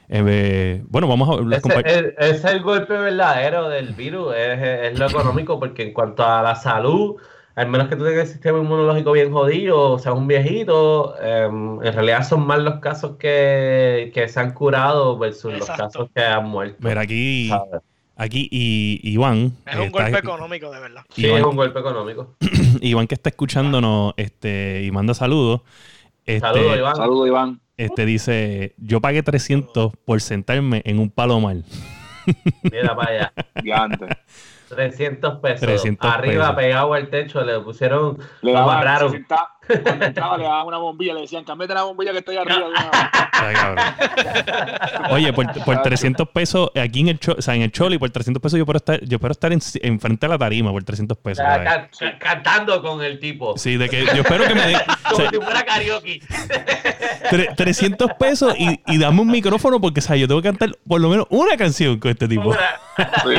Eh, bueno, vamos a Ese, es, el golpe verdadero del virus, es, es lo económico, porque en cuanto a la salud, al menos que tú tengas el sistema inmunológico bien jodido, o seas un viejito, em, en realidad son más los casos que, que se han curado versus los Exacto. casos que han muerto. Mira, aquí, ¿sabes? aquí y Iván. Es un está- golpe económico, de verdad. Sí, Iván- es un golpe económico. Iván que está escuchándonos este, y manda saludos. Este, Saludos, Iván. Saludos, Iván. Este dice, yo pagué 300 por sentarme en un palomar. Mira para allá. 300 pesos. Arriba pegado al techo le pusieron. Le daban 60, cuando entraba, le daban una bombilla, le decían, cámbiate la bombilla que estoy arriba. de una vez". Ay, cabrón. Oye, por, por 300 pesos, aquí en el, cho- o sea, en el Choli, por 300 pesos yo puedo estar, yo puedo estar en, en frente a la tarima por 300 pesos. cantando con el tipo. Sí, de que yo espero que me den o Como sea, si fuera karaoke. tre- 300 pesos y, y dame un micrófono porque, o sea, yo tengo que cantar por lo menos una canción con este tipo. Sí.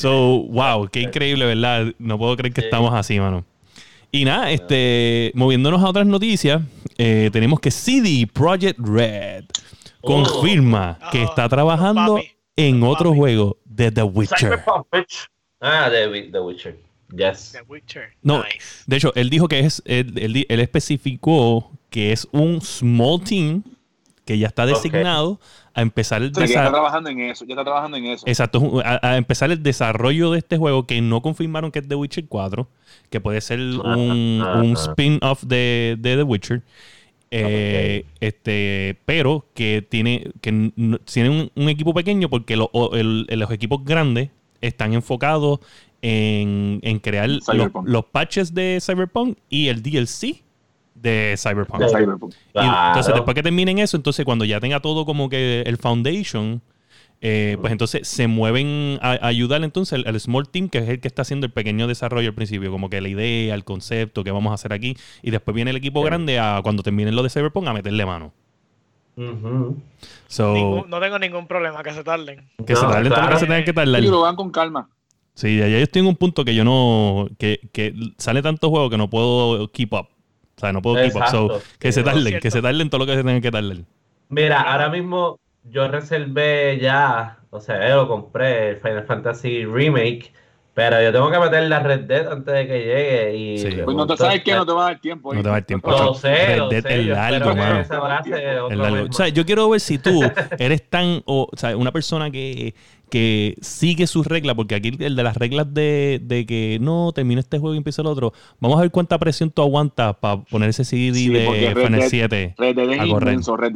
So, wow, qué increíble, ¿verdad? No puedo creer que Sí. estamos así, mano. Y nada, este, moviéndonos a otras noticias, eh, tenemos que CD Projekt Red confirma que Oh, está trabajando en otro papi. juego de The Witcher. Cyberpunk, bitch. Ah, The, The Witcher. Yes. The Witcher. No, Nice. de hecho, él dijo que es, él, él él especificó que es un small team que ya está designado a empezar el Sí, está desarrollo. trabajando en eso, ya está trabajando en eso. Exacto, a, a empezar el desarrollo de este juego que no confirmaron que es The Witcher 4, que puede ser un, spin-off de, de The Witcher. Eh, este, pero que tiene que tiene un, un equipo pequeño porque lo- o- el- los equipos grandes están enfocados en, en crear los patches de Cyberpunk y el DLC de Cyberpunk. de Cyberpunk. Y entonces, después que terminen eso, entonces cuando ya tenga todo como que el foundation, eh, pues entonces se mueven a, a ayudar entonces al, al small team, que es el que está haciendo el pequeño desarrollo al principio, como que la idea, el concepto, que vamos a hacer aquí, y después viene el equipo Sí. grande a cuando terminen lo de Cyberpunk a meterle mano. Ujú. So, Ningún- no tengo ningún problema que se tarden. que se tarden todo lo claro. que se tenga que tardar. Y lo van con calma. Sí, ya yo estoy en un punto que yo no, que, que sale tanto juego que no puedo keep up. O sea, no puedo keep up. So, que se tarden, que se tarden todo lo que se tenga que tardar. Mira, ahora mismo yo reservé ya, o sea, yo lo compré, el Final Fantasy Remake, pero yo tengo que meter la Red Dead antes de que llegue y... Sí. Pues no te sabes que no te va a dar tiempo. No te va a dar tiempo. Lo sé, lo Red Dead sé, es largo, mano. Es largo. O sea, yo quiero ver si tú eres tan, o, o sea, una persona que, que sigue sus reglas, porque aquí el de las reglas de, de que no, termina este juego y empieza el otro, vamos a ver cuánta presión tú aguantas para poner ese CD Sí, de Final Dead- 7. Red Dead es inmenso. Red.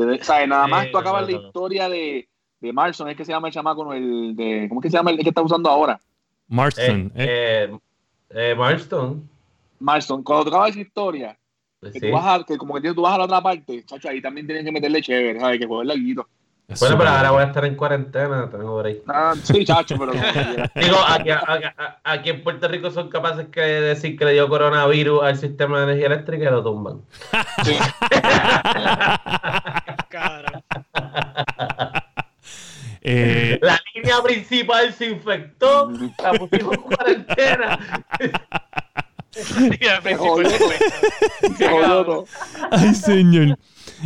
Nada más Sí, tú acabas no, la no, historia de, de Marson, es que se llama el chamaco, el de, ¿cómo es que se llama el que está usando ahora? Marston, Eh, eh, eh, eh, Marston. Marston, cuando tú acabas esa historia, que, Sí. tú vas a, que como que tú vas a la otra parte, chacho, ahí también tienen que meterle chévere, ¿sabes? Que jugar larguito. Es Bueno, pero ahora voy a estar en cuarentena, tengo por ahí. Ah, sí, chacho, pero. Digo, aquí, aquí- aquí en Puerto Rico son capaces que decir que le dio coronavirus al sistema de energía eléctrica y lo tumban. Sí. Eh, La línea principal se infectó, la pusimos en cuarentena. Mira, Se jodió todo. Se jodió todo. Ay, señor.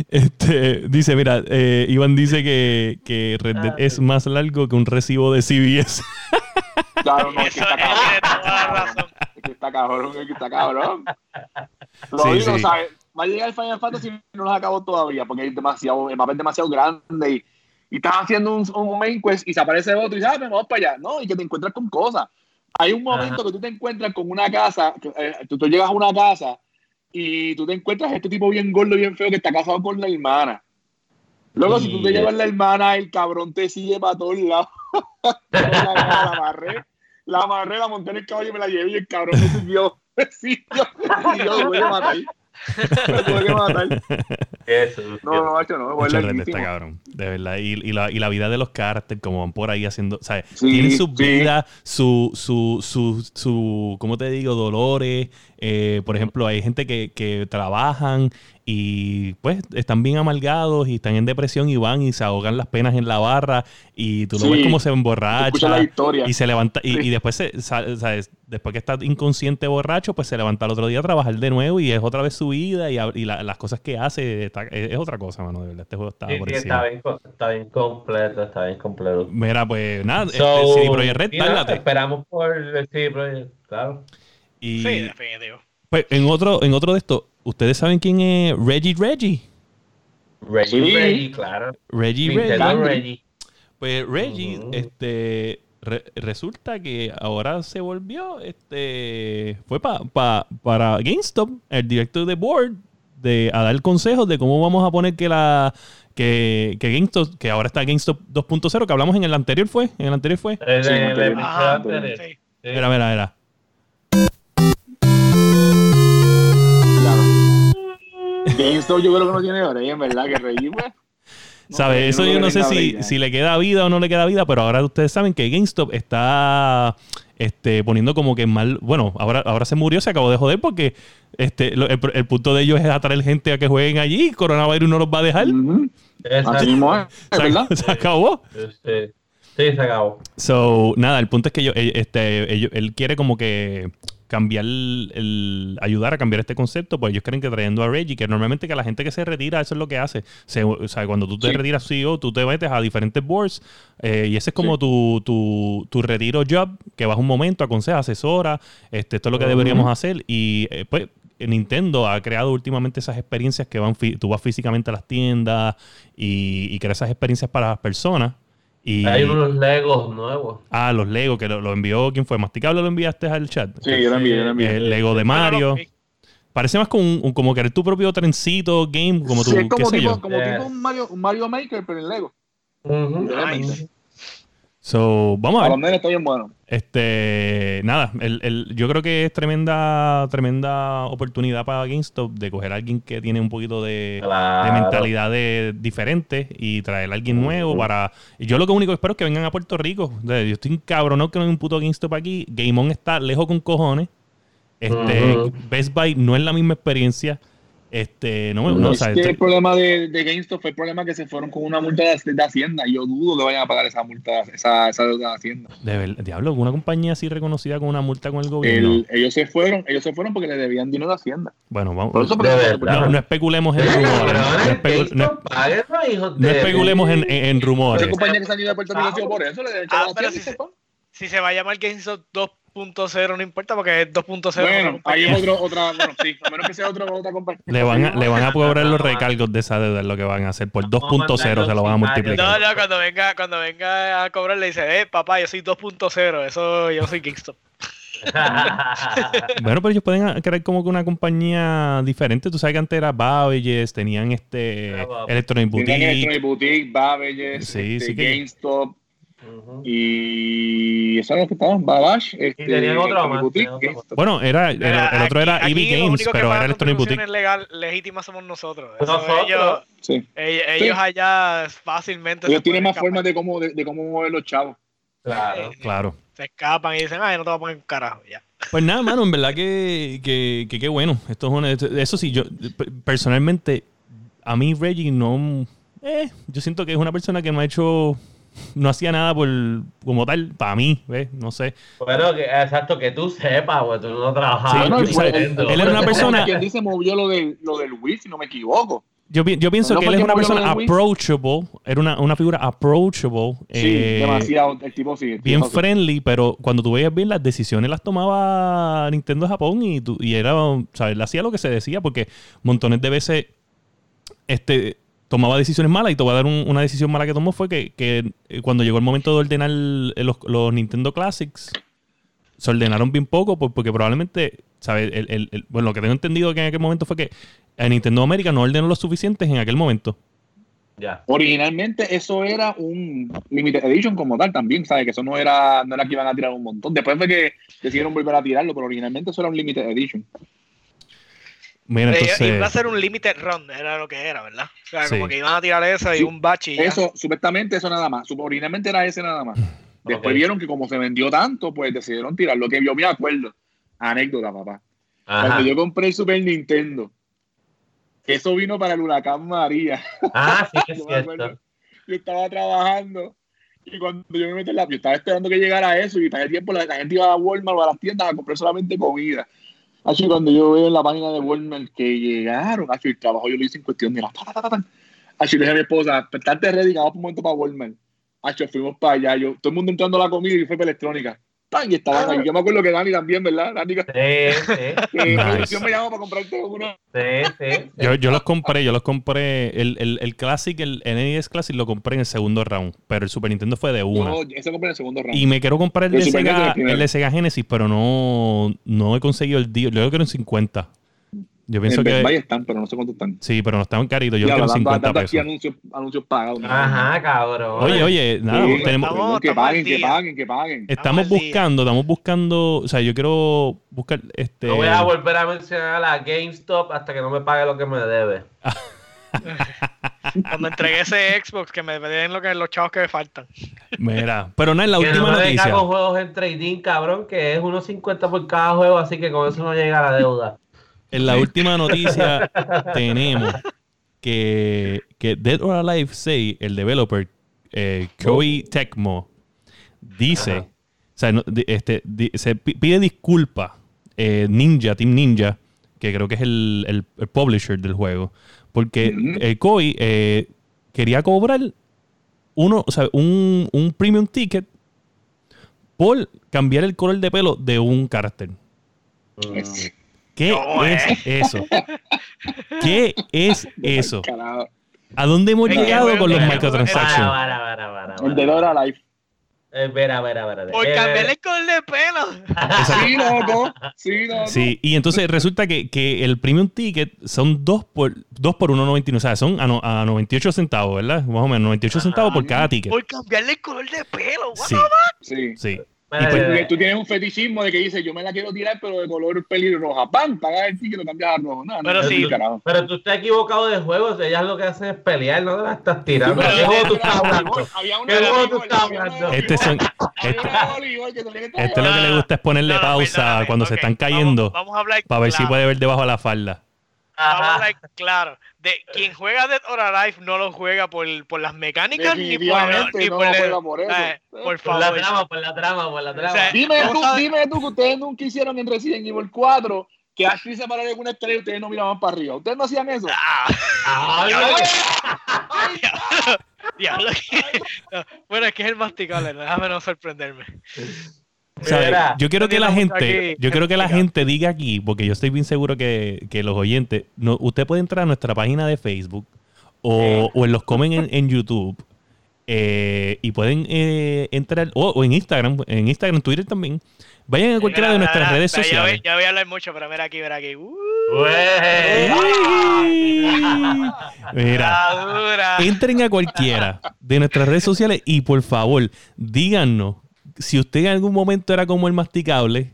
Este, dice, mira, eh, Iván dice que, que Red Dead es más largo que un recibo de CBS. Claro, no, es que está cabrón. Es que está cabrón, es que está cabrón. Lo Sí, digo, sí. ¿sabes? Va a llegar el Final Fantasy y no los acabó todavía, porque es demasiado, el mapa es demasiado grande y, y estás haciendo un, un main quest y se aparece otro y sabes, vamos para allá. No, y que te encuentras con cosas. Hay un momento Ajá. que tú te encuentras con una casa, que, eh, tú, tú llegas a una casa y tú te encuentras a este tipo bien gordo, bien feo, que está casado con la hermana. Luego, si tú te llevas la hermana, el cabrón te sigue para todos lados. la, amarré, la amarré, la monté en el caballo y me la llevé y el cabrón me siguió. Me siguió. Y yo lo tuve que matar. Lo tuve que matar. Eso, No, no, macho, no. Está cabrón. De verdad. Y, y la, y la vida de los caracteres, como van por ahí haciendo. ¿sabes? Sí, Tienen su sí. vida, su, su, su, su, ¿cómo te digo? Dolores. Eh, por ejemplo, hay gente que, que trabajan y pues están bien amargados y están en depresión y van y se ahogan las penas en la barra y tú lo Sí. ves como se Escucha emborracha la historia. y se levanta y, Sí. y después se, sa- ¿sabes? después que está inconsciente borracho pues se levanta el otro día a trabajar de nuevo y es otra vez su vida y, y la- las cosas que hace está- es, es otra cosa mano de verdad este juego está Sí, por está bien, está bien completo, está bien completo. mira pues nada So, este, CD Projekt Red tárdate. esperamos por el CD Projekt, claro. y Sí, definitivo. pues en otro en otro de estos ustedes saben quién es Reggie Reggie Reggie, Sí. Reggie, claro. Reggie Reggie Reggie. Pues Reggie, este, re- resulta que ahora se volvió, este, fue pa- pa- para GameStop, el director de board, de, a dar consejos de cómo vamos a poner que la, que, que GameStop, que ahora está GameStop 2.0, que hablamos en el anterior fue, en el anterior fue. Sí, el, el anterior. episodio Ajá, anterior. sí. Sí. Mira, mira, mira. GameStop yo creo que no tiene y en verdad que reír, pues. no, ¿Sabes? Eso yo no sé si, si le queda vida o no le queda vida, pero ahora ustedes saben que GameStop está este, poniendo como que mal. Bueno, ahora, ahora se murió, se acabó de joder porque este, lo- el, el punto de ellos es atraer gente a que jueguen allí. Coronavirus no los va a dejar. Ujú. Exacto. Así mismo es, es Se, verdad. se acabó. Este, sí, se acabó. So, nada, el punto es que yo, eh, este, él quiere como que cambiar el, el- ayudar a cambiar este concepto, pues ellos creen que trayendo a Reggie, que normalmente que la gente que se retira, eso es lo que hace. Se- o sea, cuando tú te Sí. retiras CEO, tú te metes a diferentes boards eh, y ese es como Sí. tu, tu, tu retiro job, que vas un momento, aconseja, asesora, este, esto es lo que deberíamos hacer y eh, pues Nintendo ha creado últimamente esas experiencias que van, tú vas físicamente a las tiendas y, y creas esas experiencias para las personas. Y, Hay unos Legos nuevos. Ah, los Lego, que lo, lo envió. ¿Quién fue? ¿Masticable lo enviaste al chat? Sí, yo lo envié, yo lo envié. El Lego de Mario. Parece más como un, un- como querer tu propio trencito, game, como tu, Sí, es qué como sé tipo, yo. como Yes. tipo un Mario, un Mario Maker, pero en Lego. Literalmente. So, vamos A a los ver. nenes está bien bueno. Este, nada, el, el- yo creo que es tremenda, tremenda oportunidad para GameStop de coger a alguien que tiene un poquito de, Claro. de mentalidades diferentes y traer a alguien nuevo para... Yo lo que único que espero es que vengan a Puerto Rico. O sea, Yo estoy encabronado que no hay un puto GameStop aquí. Game On está lejos con cojones. Este. Best Buy no es la misma experiencia. Este, no, me- no, o es sea, que este- el problema de, de GameStop fue el problema que se fueron con una multa de, de Hacienda. Yo dudo que vayan a pagar esa multa, esa, esa deuda de Hacienda. de ver- diablo, una compañía así reconocida con una multa con el gobierno. El- ellos se fueron, ellos se fueron porque le debían dinero a Hacienda. bueno, vamos. Por eso, De verdad. no, no especulemos en rumores. No, no- no de- especulemos en, en- rumores. compañía que se han ido de Puerto Rico ha sido por eso, le deben echar Ah, si se van. Si se va a llamar GameStop 2.0 no importa porque es 2.0. Bueno, ahí es otro, otra, bueno, sí, a menos que sea otro, otra compañía. Le van, a, le van a cobrar los recargos de esa deuda, es lo que van a hacer. Por 2.0 se lo van a No, multiplicar. no, cuando venga, cuando venga a cobrar le dice, eh, papá, yo soy 2.0, eso yo soy GameStop. Bueno, pero ellos pueden crear como que una compañía diferente. Tú sabes que antes era Babelles, tenían este. Electronic Tenían Boutique. Electronic Boutique, Babbage, Sí, este, sí que- GameStop Ujú. y eso es lo que estaban, Babash, este, tenían otro Electronic más, Boutique, tenían otro GameStop. Bueno, era, el, el otro era Aquí- los Games, únicos que pero era Electronic Boutique. legal, legítimas somos nosotros. Eso, Nosotros. Ellos, Sí. ellos, ellos allá fácilmente Ellos tienen más formas de cómo, de, de cómo mover los chavos. Claro. Claro. Se escapan y dicen, ay, no te voy a poner un carajo. Ya. Pues nada, mano, en verdad que, que, que qué bueno. Esto es una- esto- eso sí, yo pe- personalmente, a mí Reggie no... eh, yo siento que es una persona que no ha hecho... No hacía nada por como tal, para mí, ¿ves? No sé. Bueno, que, exacto, que tú sepas, güey, tú no trabajabas. Sí, Nintendo. él- era una persona- Quien dice movió lo del, lo del Wii, si no me equivoco. Yo, pi- yo pienso ¿No que él es una persona de approachable, era una, una figura approachable, Sí, eh, demasiado. El tipo sí. el bien sí. friendly, pero cuando tú veías bien las decisiones las tomaba Nintendo de Japón y, tú- y era, ¿sabes? Él hacía lo que se decía porque montones de veces este, tomaba decisiones malas y te voy a dar un- una decisión mala que tomó fue que, que, eh, cuando llegó el momento de ordenar eh, los, los Nintendo Classics, se ordenaron bien poco por- porque probablemente ¿sabes? El, el- el- bueno, lo que tengo entendido que en aquel momento fue que a Nintendo América no ordenó los suficientes en aquel momento. Originalmente eso era un limited edition como tal también, ¿sabes? Que eso no era, no era que iban a tirar un montón. Después fue que decidieron volver a tirarlo, pero originalmente eso era un limited edition. Mira, Eh, entonces. Iba a ser un limited run, era lo que era, ¿verdad? O sea, Sí. como que iban a tirar eso y Sí. un batch y ya. Eso, supuestamente eso nada más. Originalmente era ese nada más. Después vieron que como se vendió tanto, pues decidieron tirar. Lo que yo me acuerdo. Anécdota, papá. Ajá. Cuando yo compré el Super Nintendo, eso vino para el huracán María. Ah, sí, es Yo cierto. Estaba trabajando y cuando yo me metí en la... Yo estaba esperando que llegara eso y para el tiempo la, la gente iba a Walmart o a las tiendas a comprar solamente comida. Así cuando yo veo en la página de Walmart que llegaron, así el trabajo yo lo hice en cuestión de la... Así le dije a mi esposa, estarte ready, vamos por un momento para Walmart. Así fuimos para allá, yo, todo el mundo entrando a la comida y fue para electrónica. ¡Pam! Y estaban ahí. Yo me acuerdo que Dani también, ¿verdad? Dani, Sí, sí, que Nice. producción me llamó para comprarte uno. sí, sí. Yo, yo los compré, yo los compré. El, el, el Classic, el NES Classic lo compré en el segundo round, pero el Super Nintendo fue de una. Yo, ese compré en el segundo round. Y me quiero comprar el El de, Sega, el de Sega Genesis, pero no, no he conseguido el deal. Yo creo que en 50. Yo pienso en Best que. Buy están, pero no sé cuántos están. Sí, pero no estaban caritos. Yo creo que en dando- 50 dando aquí pesos. anuncios, anuncios pagados. Ajá, cabrón. Oye, oye, nada, Sí, tenemos, estamos- que paguen, que paguen, que paguen. estamos buscando, estamos buscando. O sea, yo quiero buscar. Este, No voy a volver a mencionar a la GameStop hasta que no me pague lo que me debe. Cuando entregué ese Xbox, que me den lo que, los chavos que me faltan. Mira, pero no es la que última no me venga noticia. con juegos en trading, cabrón, que es 1.50 por cada juego, así que con eso no llega la deuda. En la última noticia tenemos que, que Dead or Alive 6, el developer eh, Koei Tecmo, dice, Ajá. o sea, no, este, di- se pi- pide disculpas eh, Ninja, Team Ninja, que creo que es el, el- el publisher del juego, porque eh, Koei eh, quería cobrar uno, o sea, un, un premium ticket por cambiar el color de pelo de un carácter. Mm. ¿Qué No, es eso? ¿Qué es eso? ¿A dónde hemos llegado con los microtransactions? para, para, para, para, El de Dora Life. Eh, Vera, vera, vera. Por Eh, cambiarle el color de pelo. Sí, loco. Sí, loco. Sí, y entonces resulta que, que el premium ticket son 2 por, dos por 1.99, o sea, son a, no- a 98 centavos, ¿verdad? Más o menos, 98 centavos por cada ticket. Por cambiarle el color de pelo. what Sí, Sí. sí. Pues- Porque tú tienes un fetichismo de que dices, yo me la quiero tirar, pero de color pelirroja. ¡Pam! Pagas el ticket y lo cambias a rojo. No, Pero no, sí. Pero tú estás equivocado de juegos, ellas lo que hacen es pelear, no te la estás tirando. Pero- ¿Qué juego tú estás hablando? ¿Qué juego tú estás hablando? Este son, este, este lo que le gusta es ponerle No, no, pausa cuando se están cayendo Vamos, vamos a hablar para ver si puede ver debajo de la falda. Vamos a Ajá. hablar claro. De quien juega Dead or Alive no lo juega por, por las mecánicas ni por, ni no por, el- juega por eso. eh, por favor. la trama, por la trama, por la trama. O sea, Dime tú, dime tú que ustedes nunca hicieron en Resident Evil 4 que Ashley se parara en una estrella y ustedes no miraban para arriba. ¿Ustedes no hacían eso? Ah, ¡Ay! diablo, no, bueno, es que es el masticable, déjame no sorprenderme. Yo quiero que la gente, yo quiero que la gente diga aquí, porque yo estoy bien seguro que, que los oyentes, no, usted puede entrar a nuestra página de Facebook o, o en los comen en, en YouTube eh, y pueden eh, entrar, o, o en Instagram, en Instagram, Twitter también. Vayan a cualquiera de nuestras redes sociales. Ya voy a hablar mucho, pero mira aquí, mira aquí. Uh, Mira, entren a cualquiera de nuestras redes sociales y por favor, díganos si usted en algún momento era como el masticable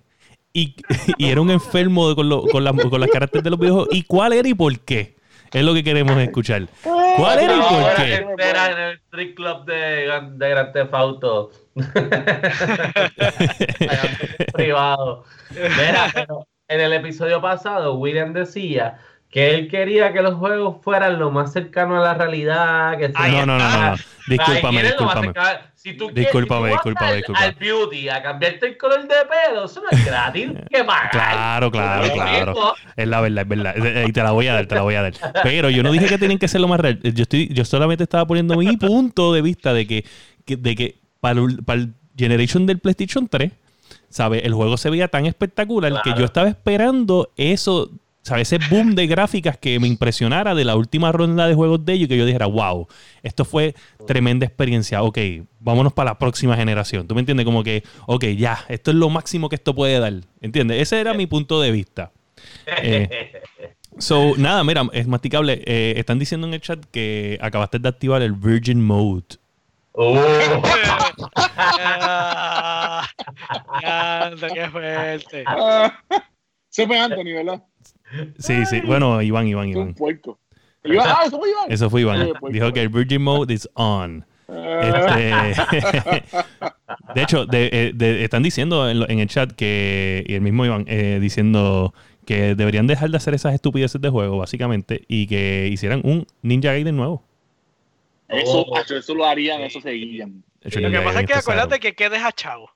y, y era un enfermo de- con, lo- con, la- con las caracteres de los videojuegos y cuál era y por qué. Es lo que queremos escuchar. ¿Cuál era y por qué? entera en el street club de, de Grand Theft Auto. privado. Mira, pero en el episodio pasado, William decía que él quería que los juegos fueran lo más cercano a la realidad. Que No, no, no, no, no. Discúlpame, discúlpame. Si tú quieres, Discúlpame, si tú vas discúlpame, al, discúlpame. al beauty a cambiarte el color de pelo, eso no es gratis, que pagar. Claro, claro, claro. Es la verdad, es verdad. Eh, Y te la voy a dar, te la voy a dar. Pero yo no dije que tienen que ser lo más real. Yo estoy, yo solamente estaba poniendo mi punto de vista de que, que- de que para el, para el Generation del PlayStation 3, ¿sabes? El juego se veía tan espectacular que Claro. yo estaba esperando eso, ¿sabes? Ese boom de gráficas que me impresionara de la última ronda de juegos de ellos, que yo dijera, wow, esto fue tremenda experiencia. Ok, vámonos para la próxima generación. ¿Tú me entiendes? Como que, ok, ya, esto es lo máximo que esto puede dar. ¿Entiendes? Ese era mi punto de vista. Eh, so, nada, mira, es masticable. Eh, están diciendo en el chat que acabaste de activar el Virgin Mode. Oh. Qué fuerte. Se fue Anthony, ¿verdad? Sí, sí. Bueno, Iván, Iván, Es un Iván. puerco. Iván, ah, eso fue Iván. Eso fue Iván. Sí, Dijo que el Virgin Mode is on. Este, de hecho, de- eh, de- están diciendo en, lo- en el chat que, y el mismo Iván, eh, diciendo que deberían dejar de hacer esas estupideces de juego, básicamente, y que hicieran un Ninja Gaiden nuevo. Eso, Oh. eso lo harían, eso seguían. Lo que pasa es que acuérdate que quedes a chavo.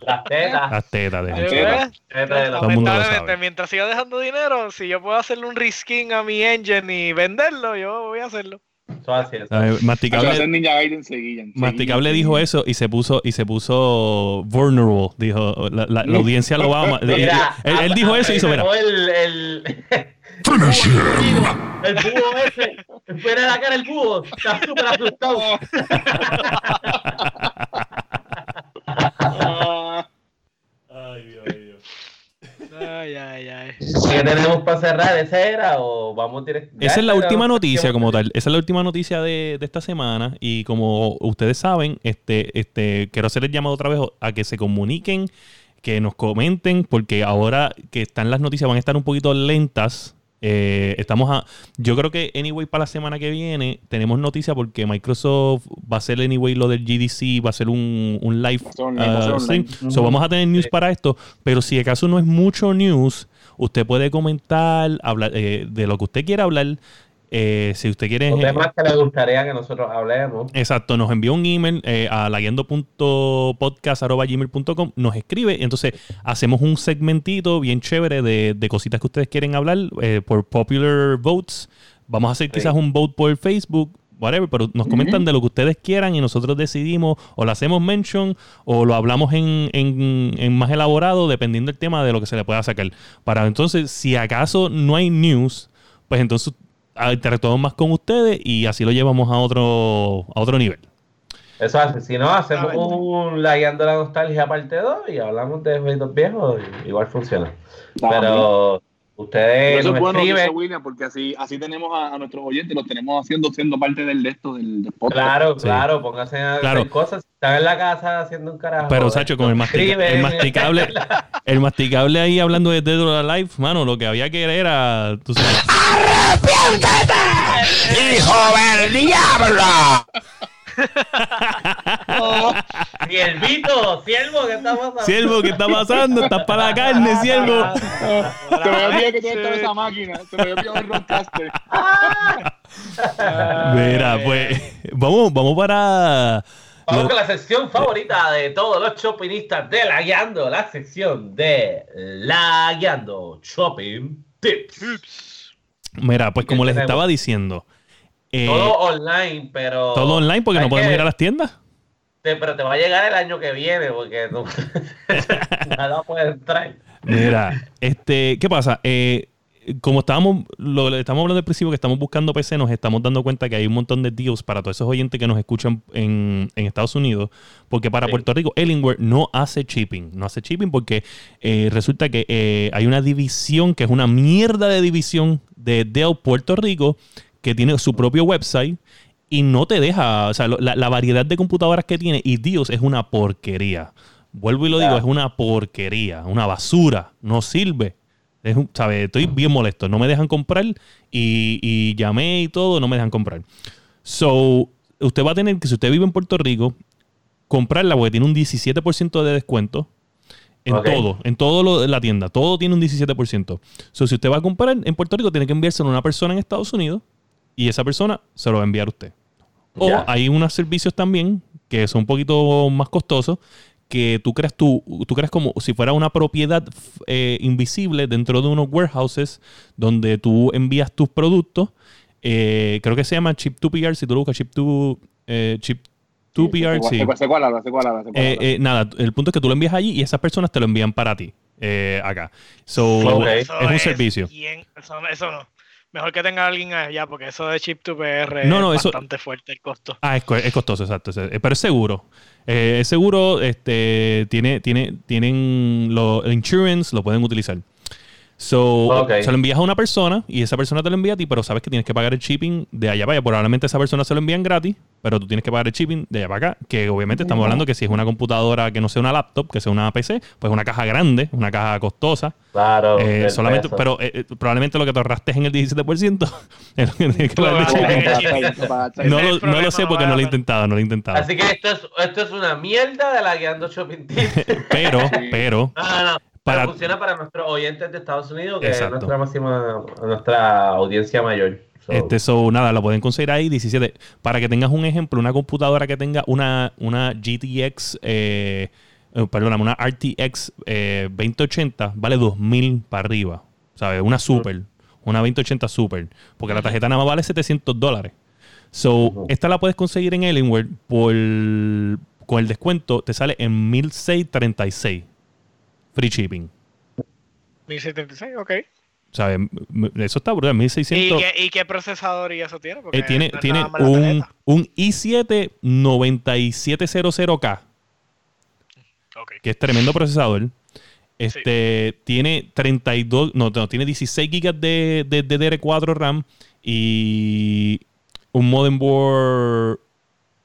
Las tetas. Las tetas de Las tetas. Lamentablemente, sabe. mientras siga dejando dinero, si yo puedo hacerle un reskin a mi engine y venderlo, yo voy a hacerlo. Eso así Masticable, Ninja Gaiden seguían. Masticable seguían, dijo seguían. eso y se puso y se puso vulnerable. Dijo, la, la- la audiencia lo va a... Mira, él, él dijo eso y hizo, mira. El, el, el búho ese. Espera la cara el búho. Está súper asustado. Ah, Ay, ay, ay. ¿Qué tenemos para cerrar? ¿Ese era o vamos directo? Esa es la última noticia como tal. Esa es la última noticia de, de esta semana. Y como ustedes saben, este, este, quiero hacerles llamado otra vez a que se comuniquen, que nos comenten, porque ahora que están las noticias van a estar un poquito lentas. Eh, estamos a. Yo creo que anyway para la semana que viene tenemos noticia porque Microsoft va a hacer anyway lo del GDC, va a ser un, un live Va a ser un live, va a ser uh, un stream. live. So, vamos a tener news para esto, pero si acaso no es mucho news, usted puede comentar, hablar eh, de lo que usted quiera hablar. Eh, si usted quiere. Los temas que le gustaría que nosotros hablemos. Exacto, nos envía un email eh, a laguiando.podcast.gmail.com, nos escribe y entonces hacemos un segmentito bien chévere de, de cositas que ustedes quieren hablar eh, por popular votes. Vamos a hacer quizás un vote por Facebook, whatever, pero nos comentan de lo que ustedes quieran y nosotros decidimos o lo hacemos mention o lo hablamos en, en- en más elaborado dependiendo del tema de lo que se le pueda sacar. Para entonces, si acaso no hay news, pues entonces interactuamos más con ustedes y así lo llevamos a otro, a otro nivel. Eso hace. Si no, hacemos un Lagueando la Nostalgia parte 2 y hablamos de jueguitos viejos. y igual funciona. Pero ustedes Eso es bueno, dice. William, porque así, así tenemos a, a nuestros oyentes, los tenemos haciendo siendo parte del de esto, del, del podcast. Claro, Sí. claro, pónganse a Claro. hacer cosas. Están en la casa haciendo un carajo. Pero, Sacho, con el, mastica- masticable, el masticable ahí hablando de Dead or Alive, mano, lo que había que era, tú sabes, ¡Hijo del diablo! Siervito, siervo, ¿qué está pasando? Siervo, ¿qué está pasando? Estás para la carne, siervo. Se me olvidó que tú estás en esa máquina. Se me olvidado el Rodecaster. Mira, pues, vamos, vamos para... Vamos con la sección favorita de todos los shoppingistas de La Guiando, la sección de La Guiando Shopping Tips. Mira, pues ¿Qué como les tenemos? estaba diciendo, eh, Todo online, pero. todo online porque no ¿sabes podemos ir a las tiendas. Te- pero te va a llegar el año que viene porque no, nada puede entrar. Mira, este, ¿qué pasa? Eh, como estábamos, lo estamos hablando al principio que estamos buscando PC, nos estamos dando cuenta que hay un montón de deals para todos esos oyentes que nos escuchan en, en Estados Unidos, porque para Sí. Puerto Rico, Alienware no hace shipping, no hace shipping porque eh, resulta que eh, hay una división que es una mierda de división de Dell Puerto Rico que tiene su propio website y no te deja, o sea, la, la variedad de computadoras que tiene y Dios es una porquería. Vuelvo y lo digo, es una porquería, una basura, no sirve. Es. Estoy bien molesto, no me dejan comprar y, y llamé y todo, no me dejan comprar. So, usted va a tener que, si usted vive en Puerto Rico, comprarla porque tiene un 17% de descuento. En todo, en todo lo de la tienda, todo tiene un 17%. So, si usted va a comprar en Puerto Rico, tiene que enviárselo a una persona en Estados Unidos y esa persona se lo va a enviar a usted. O hay unos servicios también que son un poquito más costosos que tú creas tú, tú creas como si fuera una propiedad eh, invisible dentro de unos warehouses donde tú envías tus productos. Eh, creo que se llama Chip 2 PR, si tú lo buscas Chip 2 eh, Chip 2 PR, sí. Nada, el punto es que tú lo envías allí y esas personas te lo envían para ti. eh, acá. So, es un servicio. bien- eso, eso no. Mejor que tenga alguien allá, porque eso de chip to PR No, no, es eso- bastante fuerte el costo. Ah, es, es costoso, exacto. es- Pero es seguro. Eh, es seguro, este, tiene, tiene, tienen lo, el insurance, lo pueden utilizar. So, se lo envías a una persona y esa persona te lo envía a ti, pero sabes que tienes que pagar el shipping de allá para allá. Probablemente esa persona se lo envían gratis, pero tú tienes que pagar el shipping de allá para acá. Que obviamente estamos hablando que si es una computadora que no sea una laptop, que sea una PC, pues una caja grande, una caja costosa. Claro. Eh, el solamente, peso. pero eh, eh, probablemente lo que te ahorraste en el 17% es lo que tienes que. No Ese es lo, el no lo sé porque no lo he intentado, no lo he intentado. Así que esto es, esto es una mierda de la guiando shopping tips. Pero, pero, No, no, no. Para- Pero funciona para nuestros oyentes de Estados Unidos, que Exacto. es nuestra máxima, nuestra audiencia mayor. So, este, so, nada, lo pueden conseguir ahí, 17. Para que tengas un ejemplo, una computadora que tenga una, una GTX, eh, eh, perdóname, una RTX eh, 2080, vale 2000 para arriba. ¿Sabes? Una super, una 2080 super. Porque la tarjeta nada más vale 700 dólares. So, esta la puedes conseguir en Alienware por, con el descuento, te sale en 1636. Free shipping. 1076, ok. ¿Sabes? M- m- Eso está brutal, ¿Y 1600. qué, ¿Y qué procesador y eso tiene? Porque Eh, tiene no tiene un, un i7 9700K, Ok. que es tremendo procesador. Este tiene 32, no, no, tiene 16 GB de, de, de DDR4 RAM y un modem board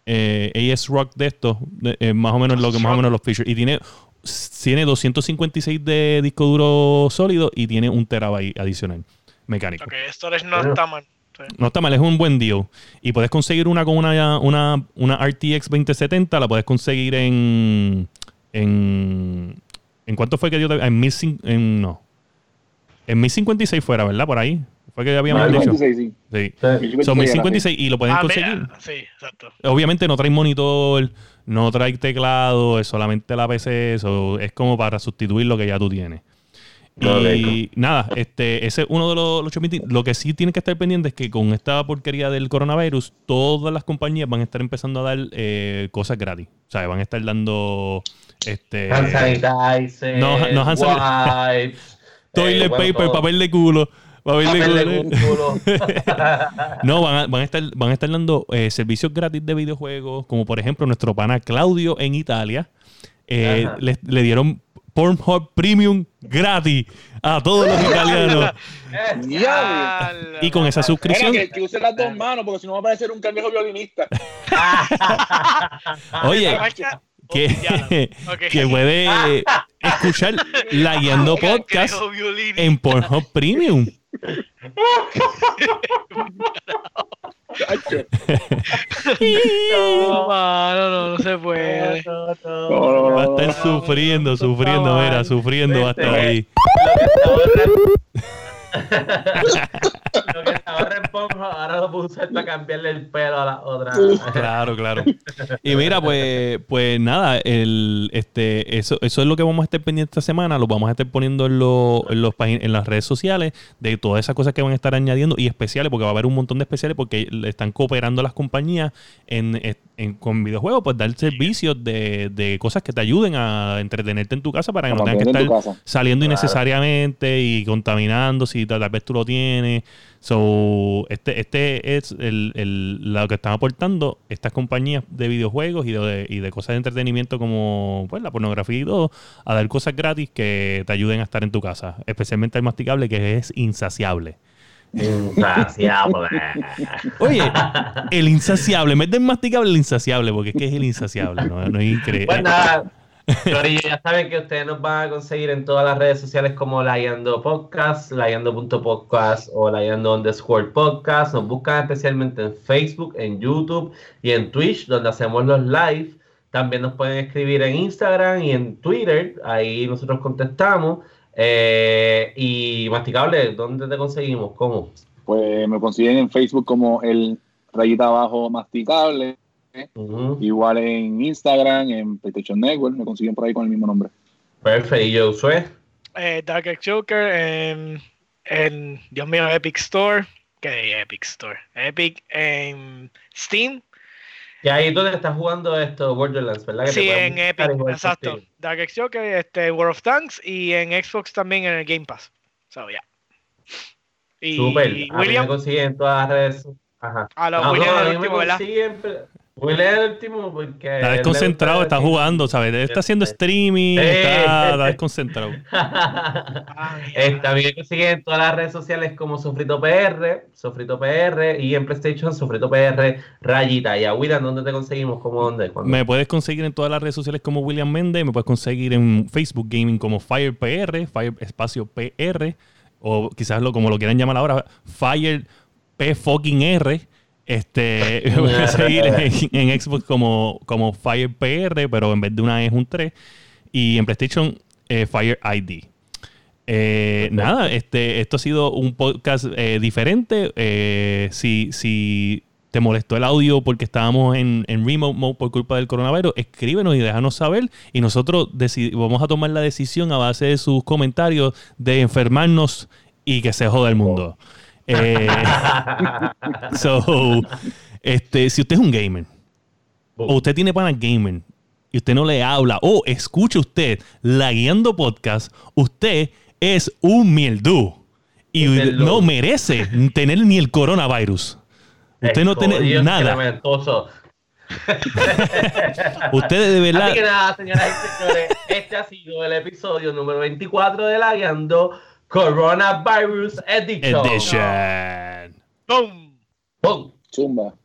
eh, AS Rock de estos, eh, más o menos lo que más o menos los features. Y tiene, tiene 256 de disco duro sólido y tiene un terabyte adicional mecánico. Ok, storage no está mal. Sí. No está mal, es un buen deal. Y puedes conseguir una con una, una, una RTX 2070, la puedes conseguir en. ¿En, ¿en cuánto fue que yo te.? En, 1000 en No. En 1056 fuera, ¿verdad? Por ahí. Fue que habíamos dicho. 56, sí. Sí. sí. Son 1056 y lo pueden Ah, conseguir. mira, sí, exacto. Obviamente no trae monitor, no trae teclado, es solamente la PC, eso es como para sustituir lo que ya tú tienes. Y nada, este, ese es uno de los, los. Lo que sí tienen que estar pendientes es que con esta porquería del coronavirus, todas las compañías van a estar empezando a dar eh, cosas gratis. O sea, van a estar dando este Hand sanitizer, No, no hand sanitizer. wipes, toilet eh, bueno, paper, todo. papel de culo. Culo. culo. No, van a, van a estar, van a estar dando eh, servicios gratis de videojuegos, como por ejemplo nuestro pana Claudio en Italia. eh, le, le dieron Pornhub Premium gratis a todos los italianos. Y con esa Mira, suscripción, que, que use las dos manos, porque si no va a parecer un cangrejo violinista. oye, que, que puede escuchar la guiando podcast en Pornhub Premium. No, mano, no, no se puede. No, no, Va a estar sufriendo, sufriendo, mira, sufriendo va a estar ahí. Lo que estaba en Pornhub, ahora lo usar para cambiarle el pelo a la otra. Claro, claro. Y mira, pues, pues nada, el, este, eso, eso es lo que vamos a estar pendientes esta semana. Lo vamos a estar poniendo en, los en, los en las redes sociales de todas esas cosas que van a estar añadiendo y especiales, porque va a haber un montón de especiales porque están cooperando las compañías en, en- con videojuegos, pues dar servicios de, de cosas que te ayuden a entretenerte en tu casa para que no tengas que estar saliendo Claro. innecesariamente y contaminando si tal, tal vez tú lo tienes. So, este, este es el, el- lo que están aportando estas compañías de videojuegos y de, y de cosas de entretenimiento como pues, la pornografía y todo, a dar cosas gratis que te ayuden a estar en tu casa. Especialmente el masticable que es insaciable. Insaciable. Oye, el insaciable, en vez del masticable, el insaciable, porque es que es el insaciable, ¿no? No es increíble. Pues nada, Corillo, ya saben que ustedes nos van a conseguir en todas las redes sociales como Layando Podcast, layando.podcast o layando underscore podcast. Nos buscan especialmente en Facebook, en YouTube y en Twitch, donde hacemos los live. También nos pueden escribir en Instagram y en Twitter. Ahí nosotros contestamos. Eh, y Masticable, ¿dónde te conseguimos? ¿Cómo? Pues me consiguen en Facebook como el rayita abajo masticable. Igual en Instagram, en PlayStation Network, me consiguen por ahí con el mismo nombre. Perfecto. ¿Y Josué? Eh, Dark Joker en, en, Dios mío, Epic Store. ¿Qué de Epic Store? Epic en Steam. Y ahí es donde estás jugando esto, Borderlands, ¿verdad? Que Sí, te en Epic, exacto. Dark Exotic, este, World of Tanks y en Xbox también en el Game Pass. So, yeah. Y Súper. A mí me William, consiguen en todas las redes. Ajá. a los William no, a el mí me consiguen, William es el último porque. Está desconcentrado, está jugando, ¿sabes? Está haciendo streaming, está, está desconcentrado. También me consiguen en todas las redes sociales como Sofrito PR, Sofrito PR y en PlayStation Sofrito PR Rayita. Y a William, ¿dónde te conseguimos? ¿Cómo dónde? ¿Cuándo? Me puedes conseguir en todas las redes sociales como William Méndez, me puedes conseguir en Facebook Gaming como Fire PR, Fire Espacio PR, o quizás lo como lo quieran llamar ahora, Fire P fucking R. Este, me puedes seguir en, en Xbox como, como Fire PR, pero en vez de una E es un 3. Y en PlayStation, eh, Fire ID. Eh, nada, este, esto ha sido un podcast eh, diferente. Eh, si, si te molestó el audio porque estábamos en, en remote mode por culpa del coronavirus, escríbenos y déjanos saber. Y nosotros vamos a tomar la decisión a base de sus comentarios de enfermarnos y que se joda el mundo. Eh, so, este, si usted es un gamer o usted tiene panas gamer y usted no le habla o escucha usted la guiando podcast, usted es un mieldú y no merece tener ni el coronavirus. Usted no tiene nada. lamentoso. Usted de verdad. Así que nada, señoras y señores, este ha sido el episodio número 24 de la Guiando Coronavirus Edition. Edition. ¡Boom! Boom. Zumba.